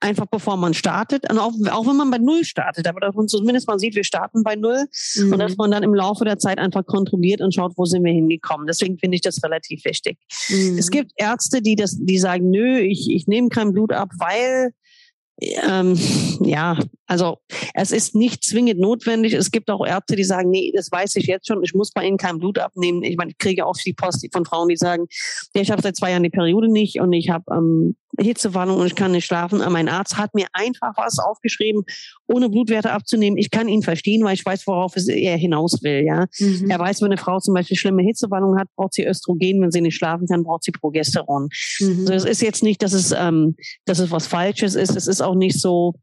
Speaker 2: einfach bevor man startet. Und auch, auch wenn man bei Null startet, aber dass man zumindest mal sieht, wir starten bei Null mhm. und dass man dann im Laufe der Zeit einfach kontrolliert und schaut, wo sind wir hingekommen. Deswegen finde ich das relativ wichtig. Mhm. Es gibt Ärzte, die das, die sagen, nö, ich, ich nehme kein Blut ab, weil ähm, ja, also es ist nicht zwingend notwendig. Es gibt auch Ärzte, die sagen, nee, das weiß ich jetzt schon, ich muss bei Ihnen kein Blut abnehmen. Ich meine, ich kriege auch die Post von Frauen, die sagen, ja, ich habe seit zwei Jahren die Periode nicht und ich habe ähm, Hitzewallung und ich kann nicht schlafen. Aber mein Arzt hat mir einfach was aufgeschrieben, ohne Blutwerte abzunehmen. Ich kann ihn verstehen, weil ich weiß, worauf er hinaus will. Ja, mhm. Er weiß, wenn eine Frau zum Beispiel schlimme Hitzewallung hat, braucht sie Östrogen. Wenn sie nicht schlafen kann, braucht sie Progesteron. Mhm. Also es ist jetzt nicht, dass es, ähm, dass es was Falsches ist. Es ist auch nicht so,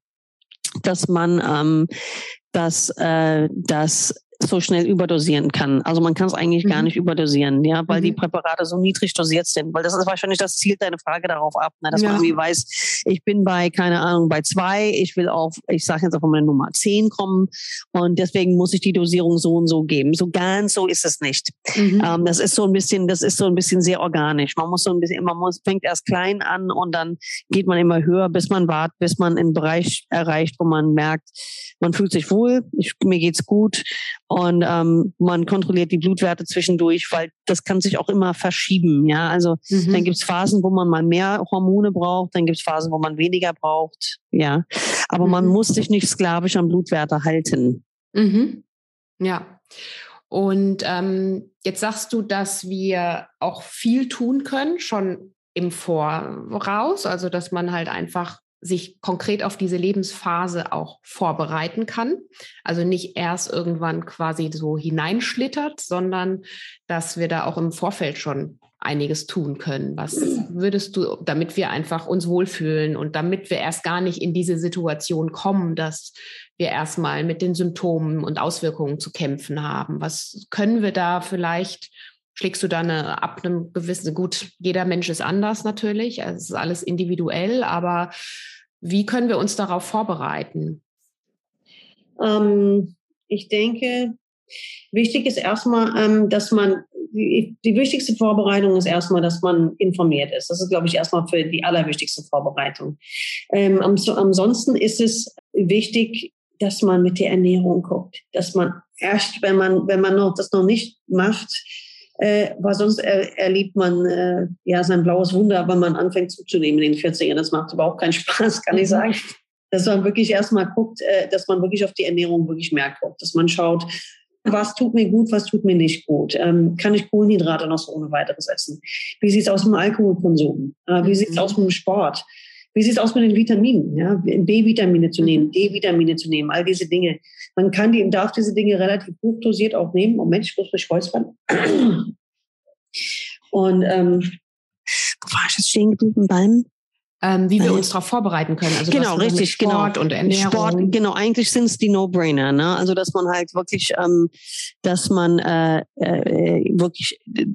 Speaker 2: dass man ähm, dass äh, das so schnell überdosieren kann. Also man kann es eigentlich mhm. gar nicht überdosieren, ja, weil mhm. die Präparate so niedrig dosiert sind. Weil das ist wahrscheinlich, das zielt deine Frage darauf ab, ne, dass ja. man irgendwie weiß, ich bin bei, keine Ahnung, bei zwei, ich will auf, ich sage jetzt auf meine Nummer zehn kommen und deswegen muss ich die Dosierung so und so geben. So ganz so ist es nicht. Mhm. Ähm, das ist so ein bisschen, das ist so ein bisschen sehr organisch. Man muss so ein bisschen, man muss, fängt erst klein an und dann geht man immer höher, bis man wartet, bis man einen Bereich erreicht, wo man merkt, man fühlt sich wohl, ich, mir geht's gut und ähm, man kontrolliert die Blutwerte zwischendurch, weil das kann sich auch immer verschieben. Ja, also mhm. dann gibt's Phasen, wo man mal mehr Hormone braucht, dann gibt's Phasen, wo man weniger braucht. Ja, aber mhm. man muss sich nicht sklavisch am Blutwerte halten.
Speaker 1: Mhm. Ja. Und ähm, jetzt sagst du, dass wir auch viel tun können, schon im Voraus, also dass man halt einfach sich konkret auf diese Lebensphase auch vorbereiten kann. Also nicht erst irgendwann quasi so hineinschlittert, sondern dass wir da auch im Vorfeld schon einiges tun können. Was würdest du, damit wir einfach uns wohlfühlen und damit wir erst gar nicht in diese Situation kommen, dass wir erstmal mit den Symptomen und Auswirkungen zu kämpfen haben? Was können wir da vielleicht schlägst du da eine, ab einem gewissen, gut, jeder Mensch ist anders natürlich, also es ist alles individuell, aber wie können wir uns darauf vorbereiten?
Speaker 3: Ähm, ich denke, wichtig ist erstmal, ähm, dass man, die, die, wichtigste Vorbereitung ist erstmal, dass man informiert ist. Das ist, glaube ich, erstmal für die allerwichtigste Vorbereitung. Ähm, ansonsten ist es wichtig, dass man mit der Ernährung guckt, dass man erst, wenn man, wenn man noch, das noch nicht macht, äh, weil sonst er, erlebt man äh, ja sein blaues Wunder, wenn man anfängt zuzunehmen in den 40ern. Das macht überhaupt keinen Spaß, kann ich mhm. sagen. Dass man wirklich erstmal guckt, äh, dass man wirklich auf die Ernährung wirklich mehr guckt, dass man schaut, was tut mir gut, was tut mir nicht gut? Ähm, kann ich Kohlenhydrate noch so ohne weiteres essen? Wie sieht es aus mit dem Alkoholkonsum? Äh, wie sieht es mhm. aus mit dem Sport? Wie sieht es aus mit den Vitaminen? Ja? B-Vitamine zu nehmen, D-Vitamine zu nehmen, all diese Dinge. Man kann die, darf diese Dinge relativ hochdosiert auch nehmen. Moment, ich muss mich räuspern. Und ähm,
Speaker 2: wo war ich stehen geblieben beim?
Speaker 1: Ähm, wie wir uns darauf vorbeiten können.
Speaker 2: Also genau, richtig,
Speaker 1: Sport
Speaker 2: genau.
Speaker 1: und Ernährung.
Speaker 2: Sport, genau, eigentlich sind es die No-Brainer, ne? Also dass man halt wirklich, ähm, dass man äh, äh, wirklich äh,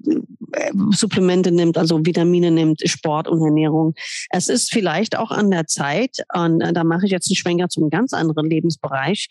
Speaker 2: Supplemente nimmt, also Vitamine nimmt, Sport und Ernährung. Es ist vielleicht auch an der Zeit, und äh, da mache ich jetzt einen Schwenker zum ganz anderen Lebensbereich,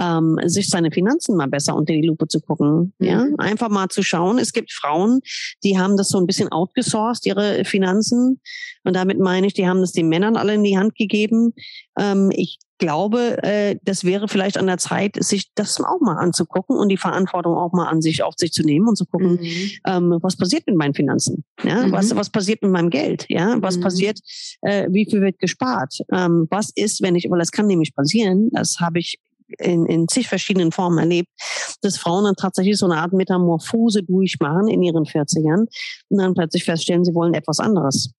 Speaker 2: ähm, sich seine Finanzen mal besser unter die Lupe zu gucken. Mhm. Ja, einfach mal zu schauen. Es gibt Frauen, die haben das so ein bisschen outgesourced, ihre Finanzen. Und damit meine ich, die haben
Speaker 4: haben das den Männern alle in die Hand gegeben. Ähm, ich glaube, äh, das wäre vielleicht an der Zeit, sich das auch mal anzugucken und die Verantwortung auch mal an sich auf sich zu nehmen und zu gucken, mhm. ähm, was passiert mit meinen Finanzen? Ja, mhm. was, was passiert mit meinem Geld? Ja, was mhm. passiert, äh, wie viel wird gespart? Ähm, was ist, wenn ich, weil das kann nämlich passieren, das habe ich in, in zig verschiedenen Formen erlebt, dass Frauen dann tatsächlich so eine Art Metamorphose durchmachen in ihren 40ern und dann plötzlich feststellen, sie wollen etwas anderes.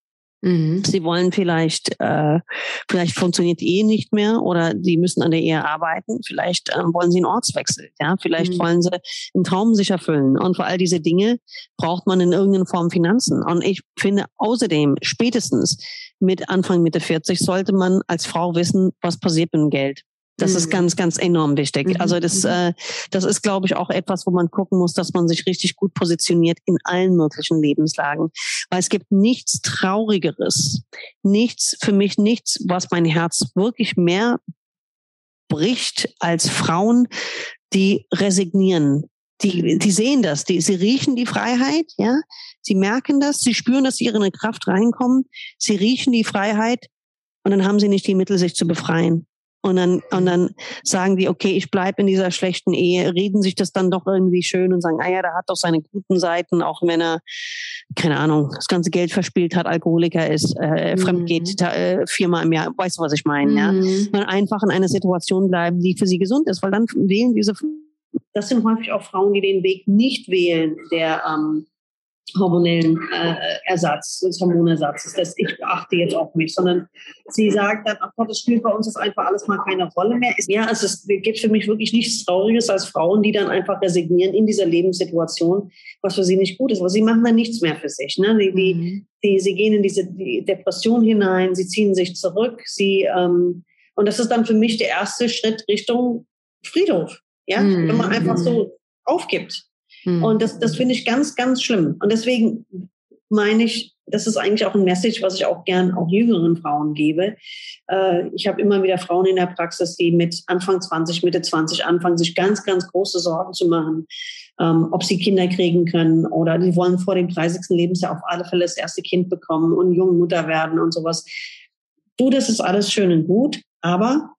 Speaker 4: Mhm. Sie wollen vielleicht, äh, vielleicht funktioniert die Ehe nicht mehr oder sie müssen an der Ehe arbeiten. Vielleicht äh, wollen sie einen Ortswechsel. Ja, vielleicht mhm. wollen sie einen Traum sich erfüllen. Und für all diese Dinge braucht man in irgendeiner Form Finanzen. Und ich finde außerdem spätestens mit Anfang Mitte 40 sollte man als Frau wissen, was passiert mit dem Geld. Das mhm. ist ganz, ganz enorm wichtig. Mhm. Also das, mhm. äh, das ist, glaube ich, auch etwas, wo man gucken muss, dass man sich richtig gut positioniert in allen möglichen Lebenslagen. Weil es gibt nichts Traurigeres, nichts, für mich nichts, was mein Herz wirklich mehr bricht als Frauen, die resignieren. Die, die sehen das, die, sie riechen die Freiheit, ja. Sie merken das, sie spüren, dass sie ihre Kraft reinkommen. Sie riechen die Freiheit und dann haben sie nicht die Mittel, sich zu befreien. Und dann, und dann sagen die, okay, ich bleibe in dieser schlechten Ehe, reden sich das dann doch irgendwie schön und sagen, ah ja, der hat doch seine guten Seiten, auch wenn er, keine Ahnung, das ganze Geld verspielt hat, Alkoholiker ist, äh, mhm. fremd geht äh, viermal im Jahr, weißt du, was ich meine, mhm. ja? Man einfach in einer Situation bleiben, die für sie gesund ist, weil dann wählen diese,
Speaker 2: das sind häufig auch Frauen, die den Weg nicht wählen, der, ähm, hormonellen äh, Ersatz, des Hormonersatzes, das ich beachte jetzt auf mich, sondern sie sagt dann, ach Gott, das spielt bei uns jetzt einfach alles mal keine Rolle mehr. Ja, es ist, gibt für mich wirklich nichts Trauriges als Frauen, die dann einfach resignieren in dieser Lebenssituation, was für sie nicht gut ist, aber sie machen dann nichts mehr für sich. Ne? Die, die, mhm. die, sie gehen in diese die Depression hinein, sie ziehen sich zurück, sie ähm, und das ist dann für mich der erste Schritt Richtung Friedhof. Ja, mhm. wenn man einfach so aufgibt. Mhm. Und das, das finde ich ganz, ganz schlimm. Und deswegen meine ich, das ist eigentlich auch ein Message, was ich auch gern auch jüngeren Frauen gebe. Äh, ich habe immer wieder Frauen in der Praxis, die mit Anfang 20, Mitte 20 anfangen, sich ganz, ganz große Sorgen zu machen, ähm, ob sie Kinder kriegen können oder die wollen vor dem 30. Lebensjahr auf alle Fälle das erste Kind bekommen und junge Mutter werden und sowas. Du, das ist alles schön und gut, aber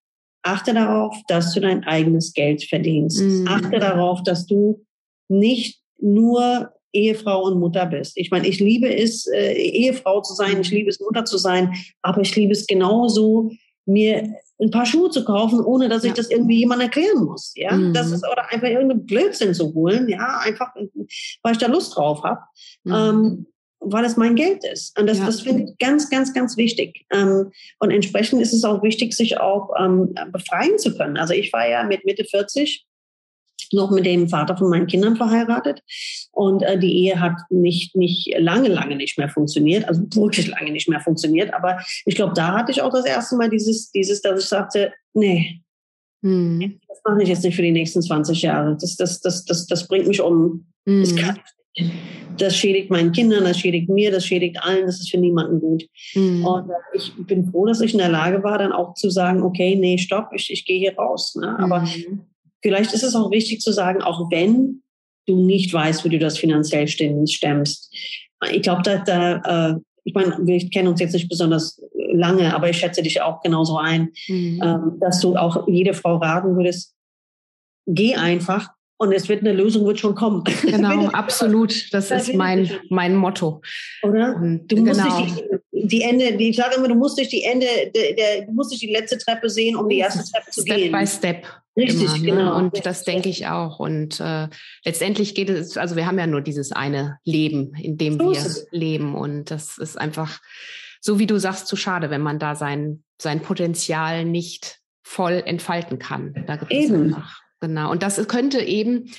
Speaker 2: achte darauf, dass du dein eigenes Geld verdienst. Mhm. Achte darauf, dass du nicht nur Ehefrau und Mutter bist. Ich meine, ich liebe es, äh, Ehefrau zu sein, ich liebe es, Mutter zu sein, aber ich liebe es genauso, mir ein paar Schuhe zu kaufen, ohne dass ich das irgendwie jemand erklären muss. Ja, mhm. das ist oder einfach irgendeinen Blödsinn zu holen. Ja, einfach, weil ich da Lust drauf habe. Mhm. Ähm, weil es mein Geld ist. Und das, ja. das finde ich ganz, ganz, ganz wichtig. Ähm, und entsprechend ist es auch wichtig, sich auch ähm, befreien zu können. Also ich war ja mit Mitte 40 noch mit dem Vater von meinen Kindern verheiratet. Und äh, die Ehe hat nicht, nicht lange, lange nicht mehr funktioniert, also wirklich lange nicht mehr funktioniert. Aber ich glaube, da hatte ich auch das erste Mal dieses, dieses, dass ich sagte, nee, hm. das mache ich jetzt nicht für die nächsten 20 Jahre. Das, das, das, das, das bringt mich um. Hm. Das, kann, das schädigt meinen Kindern, das schädigt mir, das schädigt allen, das ist für niemanden gut. Hm. Und äh, ich bin froh, dass ich in der Lage war, dann auch zu sagen, okay, nee, stopp, ich, ich gehe hier raus. Ne? Aber hm. Vielleicht ist es auch wichtig zu sagen, auch wenn du nicht weißt, wie du das finanziell stemmst. Ich glaube, da, da äh, ich meine, wir kennen uns jetzt nicht besonders lange, aber ich schätze dich auch genauso ein, mhm. ähm, dass du auch jede Frau raten würdest, geh einfach und es wird eine Lösung wird schon kommen.
Speaker 1: Genau, absolut. Das ist mein, mein Motto.
Speaker 2: Oder? Du musst genau. nicht die, die Ende, die, ich sage immer, du musst durch die Ende, der, der, du musst durch die letzte Treppe sehen, um die erste Treppe zu
Speaker 1: Step
Speaker 2: gehen.
Speaker 1: Step by Step.
Speaker 2: Richtig, immer, ne? genau.
Speaker 1: Und das denke ich auch. Und äh, letztendlich geht es, also wir haben ja nur dieses eine Leben, in dem so wir leben. Und das ist einfach, so wie du sagst, zu schade, wenn man da sein, sein Potenzial nicht voll entfalten kann. Da gibt es einfach, genau. Und das könnte eben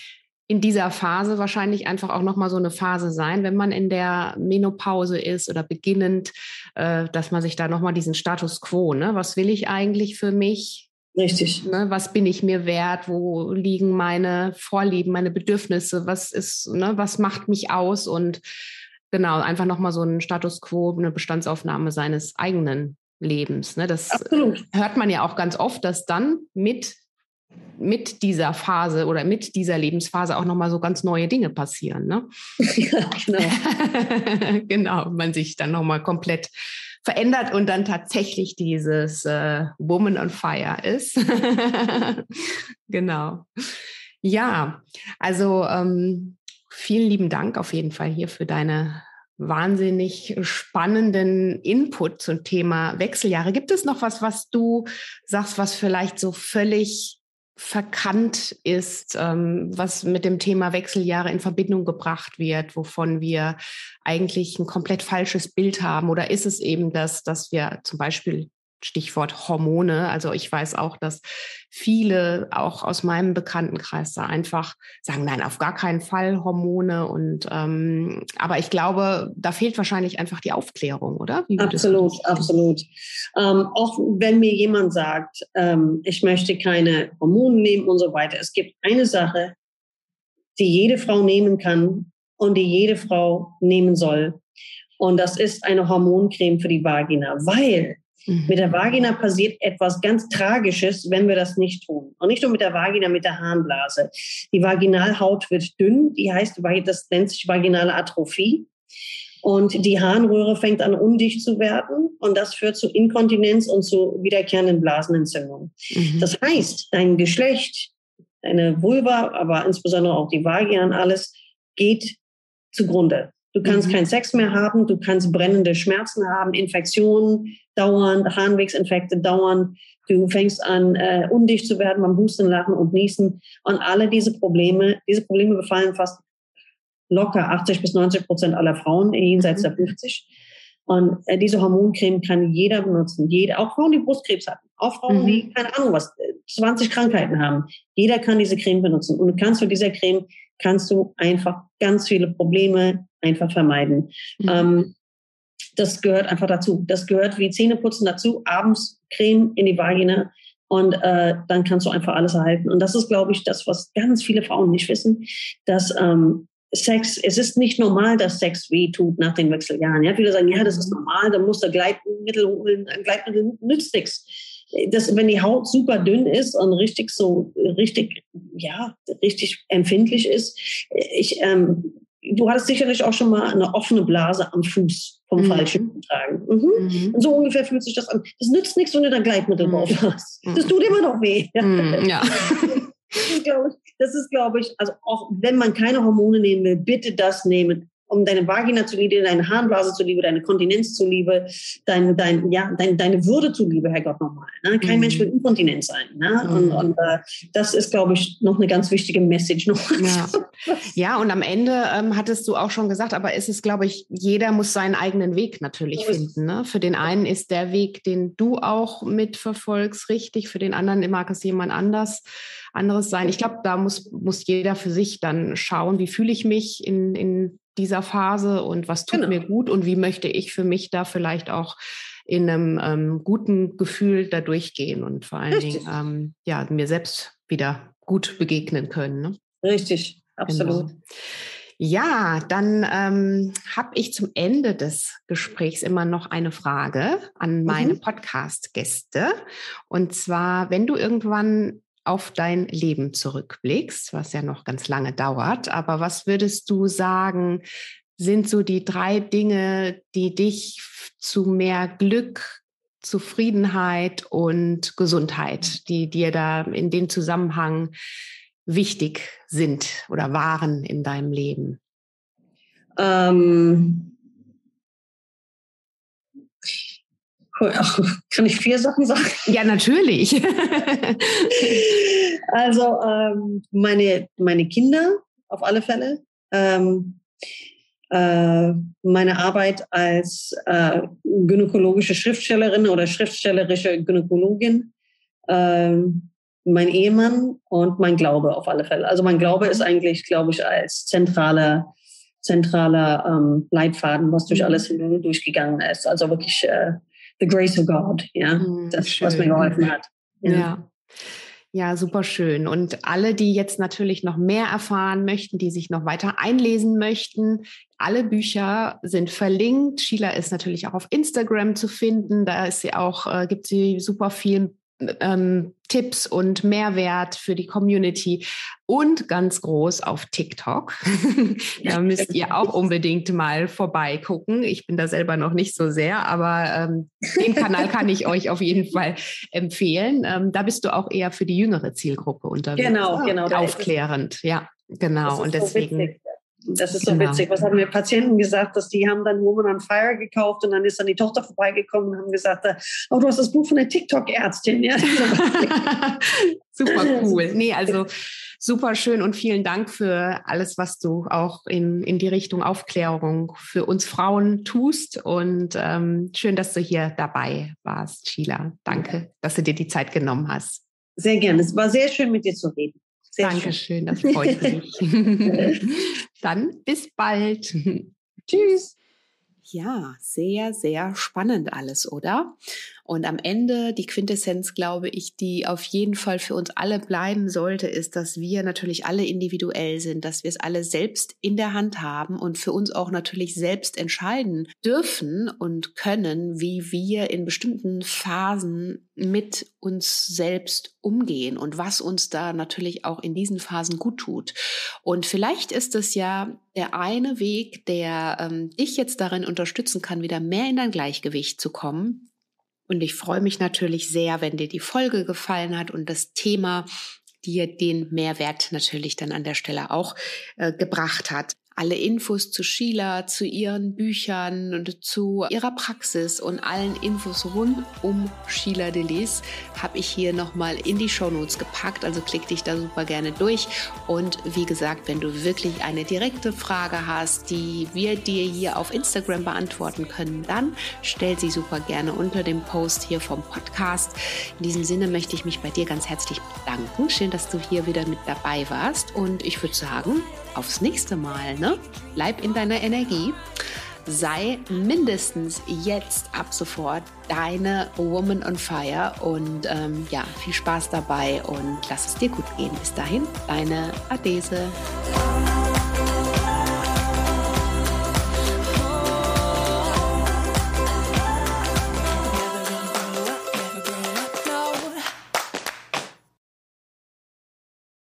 Speaker 1: in dieser Phase wahrscheinlich einfach auch nochmal so eine Phase sein, wenn man in der Menopause ist oder beginnend, äh, dass man sich da nochmal diesen Status quo, ne, was will ich eigentlich für mich?
Speaker 2: Richtig.
Speaker 1: Ne, was bin ich mir wert? Wo liegen meine Vorlieben, meine Bedürfnisse? Was ist, ne, was macht mich aus? Und genau, einfach nochmal so ein Status quo, eine Bestandsaufnahme seines eigenen Lebens. Ne? Das Absolut. hört man ja auch ganz oft, dass dann mit, mit dieser Phase oder mit dieser Lebensphase auch nochmal so ganz neue Dinge passieren. Ne? Ja, genau. genau, man sich dann nochmal komplett verändert und dann tatsächlich dieses äh, Woman on Fire ist. genau. Ja, also ähm, vielen lieben Dank auf jeden Fall hier für deine wahnsinnig spannenden Input zum Thema Wechseljahre. Gibt es noch was, was du sagst, was vielleicht so völlig verkannt ist, ähm, was mit dem Thema Wechseljahre in Verbindung gebracht wird, wovon wir eigentlich ein komplett falsches Bild haben? Oder ist es eben das, dass wir zum Beispiel Stichwort Hormone. Also ich weiß auch, dass viele auch aus meinem Bekanntenkreis da einfach sagen, nein, auf gar keinen Fall Hormone. Und ähm, aber ich glaube, da fehlt wahrscheinlich einfach die Aufklärung, oder?
Speaker 2: absolut, absolut. Ähm, auch wenn mir jemand sagt, ähm, ich möchte keine Hormone nehmen und so weiter. Es gibt eine Sache, die jede Frau nehmen kann und die jede Frau nehmen soll. Und das ist eine Hormoncreme für die Vagina, weil Mhm. Mit der Vagina passiert etwas ganz Tragisches, wenn wir das nicht tun. Und nicht nur mit der Vagina, mit der Harnblase. Die Vaginalhaut wird dünn, die heißt, das nennt sich vaginale Atrophie. Und die Harnröhre fängt an, undicht zu werden. Und das führt zu Inkontinenz und zu wiederkehrenden Blasenentzündungen. Mhm. Das heißt, dein Geschlecht, deine Vulva, aber insbesondere auch die Vagina und alles, geht zugrunde. Du kannst mhm. keinen Sex mehr haben, du kannst brennende Schmerzen haben, Infektionen dauernd, Harnwegsinfekte dauernd. Du fängst an, äh, undicht zu werden beim Husten, Lachen und Niesen. Und alle diese Probleme, diese Probleme befallen fast locker 80 bis 90 Prozent aller Frauen jenseits mhm. der 50. Und äh, diese Hormoncreme kann jeder benutzen. Jeder, auch Frauen, die Brustkrebs hatten. Auch Frauen, mhm. die, keine Ahnung was, 20 Krankheiten haben. Jeder kann diese Creme benutzen. Und du kannst mit dieser Creme, kannst du einfach ganz viele Probleme einfach vermeiden. Mhm. Ähm, das gehört einfach dazu. Das gehört wie Zähneputzen dazu, abends Creme in die Vagina und äh, dann kannst du einfach alles erhalten. Und das ist, glaube ich, das, was ganz viele Frauen nicht wissen, dass ähm, Sex, es ist nicht normal, dass Sex weh tut nach den Wechseljahren. Ja, viele sagen, ja, das ist normal, dann muss der Gleitmittel holen, Gleitmittel nützt nichts. Das, wenn die Haut super dünn ist und richtig so, richtig, ja, richtig empfindlich ist, ich, ähm, du hattest sicherlich auch schon mal eine offene Blase am Fuß vom mhm. falschen tragen. Mhm. Mhm. Und so ungefähr fühlt sich das an. Das nützt nichts, wenn du da Gleitmittel mhm. drauf hast. Das tut immer noch weh.
Speaker 1: Mhm. Ja.
Speaker 2: das ist, glaube ich, glaub ich, also auch wenn man keine Hormone nehmen will, bitte das nehmen um deine Vagina zuliebe, deine Harnblase zuliebe, deine Kontinenz zuliebe, dein, dein, ja, dein, deine Würde zuliebe, Herrgott nochmal. Ne? Kein mhm. Mensch will inkontinent sein. Ne? Mhm. Und, und äh, das ist, glaube ich, noch eine ganz wichtige Message. Noch.
Speaker 1: Ja. ja, und am Ende ähm, hattest du auch schon gesagt, aber ist es, glaube ich, jeder muss seinen eigenen Weg natürlich so finden. Ne? Für den einen ist der Weg, den du auch mitverfolgst, richtig. Für den anderen mag es jemand anders anderes sein. Ich glaube, da muss, muss jeder für sich dann schauen, wie fühle ich mich in, in dieser Phase und was tut genau. mir gut und wie möchte ich für mich da vielleicht auch in einem ähm, guten Gefühl da durchgehen und vor allen Richtig. Dingen ähm, ja, mir selbst wieder gut begegnen können. Ne?
Speaker 2: Richtig, absolut. Genau.
Speaker 1: Ja, dann ähm, habe ich zum Ende des Gesprächs immer noch eine Frage an meine mhm. Podcast-Gäste. Und zwar, wenn du irgendwann auf dein Leben zurückblickst, was ja noch ganz lange dauert, aber was würdest du sagen, sind so die drei Dinge, die dich zu mehr Glück, Zufriedenheit und Gesundheit, die dir da in dem Zusammenhang wichtig sind oder waren in deinem Leben?
Speaker 2: Ähm, Kann ich vier Sachen sagen?
Speaker 1: Ja, natürlich.
Speaker 2: also ähm, meine, meine Kinder auf alle Fälle. Ähm, äh, meine Arbeit als äh, gynäkologische Schriftstellerin oder schriftstellerische Gynäkologin. Ähm, mein Ehemann und mein Glaube auf alle Fälle. Also mein Glaube ist eigentlich, glaube ich, als zentraler zentraler ähm, Leitfaden, was durch mhm. alles durchgegangen ist. Also wirklich äh, the grace of God, ja, mhm, das, schön. was mir geholfen hat.
Speaker 1: Ja. ja. Ja, super schön. Und alle, die jetzt natürlich noch mehr erfahren möchten, die sich noch weiter einlesen möchten, alle Bücher sind verlinkt. Sheila ist natürlich auch auf Instagram zu finden. Da ist sie auch, äh, gibt sie super viel ähm, Tipps und Mehrwert für die Community und ganz groß auf TikTok. da müsst ihr auch unbedingt mal vorbeigucken. Ich bin da selber noch nicht so sehr, aber ähm, den Kanal kann ich euch auf jeden Fall empfehlen. Ähm, da bist du auch eher für die jüngere Zielgruppe unterwegs.
Speaker 2: Genau, genau.
Speaker 1: Aufklärend, ja, genau. Und deswegen.
Speaker 2: So das ist so genau. witzig. Was haben wir Patienten gesagt, dass die haben dann Woman on Fire gekauft und dann ist dann die Tochter vorbeigekommen und haben gesagt, oh, du hast das Buch von der TikTok-Ärztin. Ja?
Speaker 1: super cool. Nee, also super schön und vielen Dank für alles, was du auch in, in die Richtung Aufklärung für uns Frauen tust. Und ähm, schön, dass du hier dabei warst, Sheila. Danke, dass du dir die Zeit genommen hast.
Speaker 2: Sehr gerne. Es war sehr schön, mit dir zu reden.
Speaker 1: Sehr Dankeschön, schön. das freut mich. Dann bis bald.
Speaker 2: Tschüss.
Speaker 1: Ja, sehr, sehr spannend alles, oder? Und am Ende die Quintessenz, glaube ich, die auf jeden Fall für uns alle bleiben sollte, ist, dass wir natürlich alle individuell sind, dass wir es alle selbst in der Hand haben und für uns auch natürlich selbst entscheiden dürfen und können, wie wir in bestimmten Phasen mit uns selbst umgehen und was uns da natürlich auch in diesen Phasen gut tut. Und vielleicht ist es ja der eine Weg, der ähm, dich jetzt darin unterstützen kann, wieder mehr in dein Gleichgewicht zu kommen und ich freue mich natürlich sehr, wenn dir die Folge gefallen hat und das Thema dir den Mehrwert natürlich dann an der Stelle auch äh, gebracht hat alle Infos zu Sheila, zu ihren Büchern und zu ihrer Praxis und allen Infos rund um Sheila Delis habe ich hier nochmal in die Shownotes gepackt. Also klick dich da super gerne durch. Und wie gesagt, wenn du wirklich eine direkte Frage hast, die wir dir hier auf Instagram beantworten können, dann stell sie super gerne unter dem Post hier vom Podcast. In diesem Sinne möchte ich mich bei dir ganz herzlich bedanken. Schön, dass du hier wieder mit dabei warst. Und ich würde sagen, aufs nächste Mal. Ne? Bleib in deiner Energie. Sei mindestens jetzt ab sofort deine Woman on Fire und ähm, ja, viel Spaß dabei und lass es dir gut gehen. Bis dahin, deine Adese.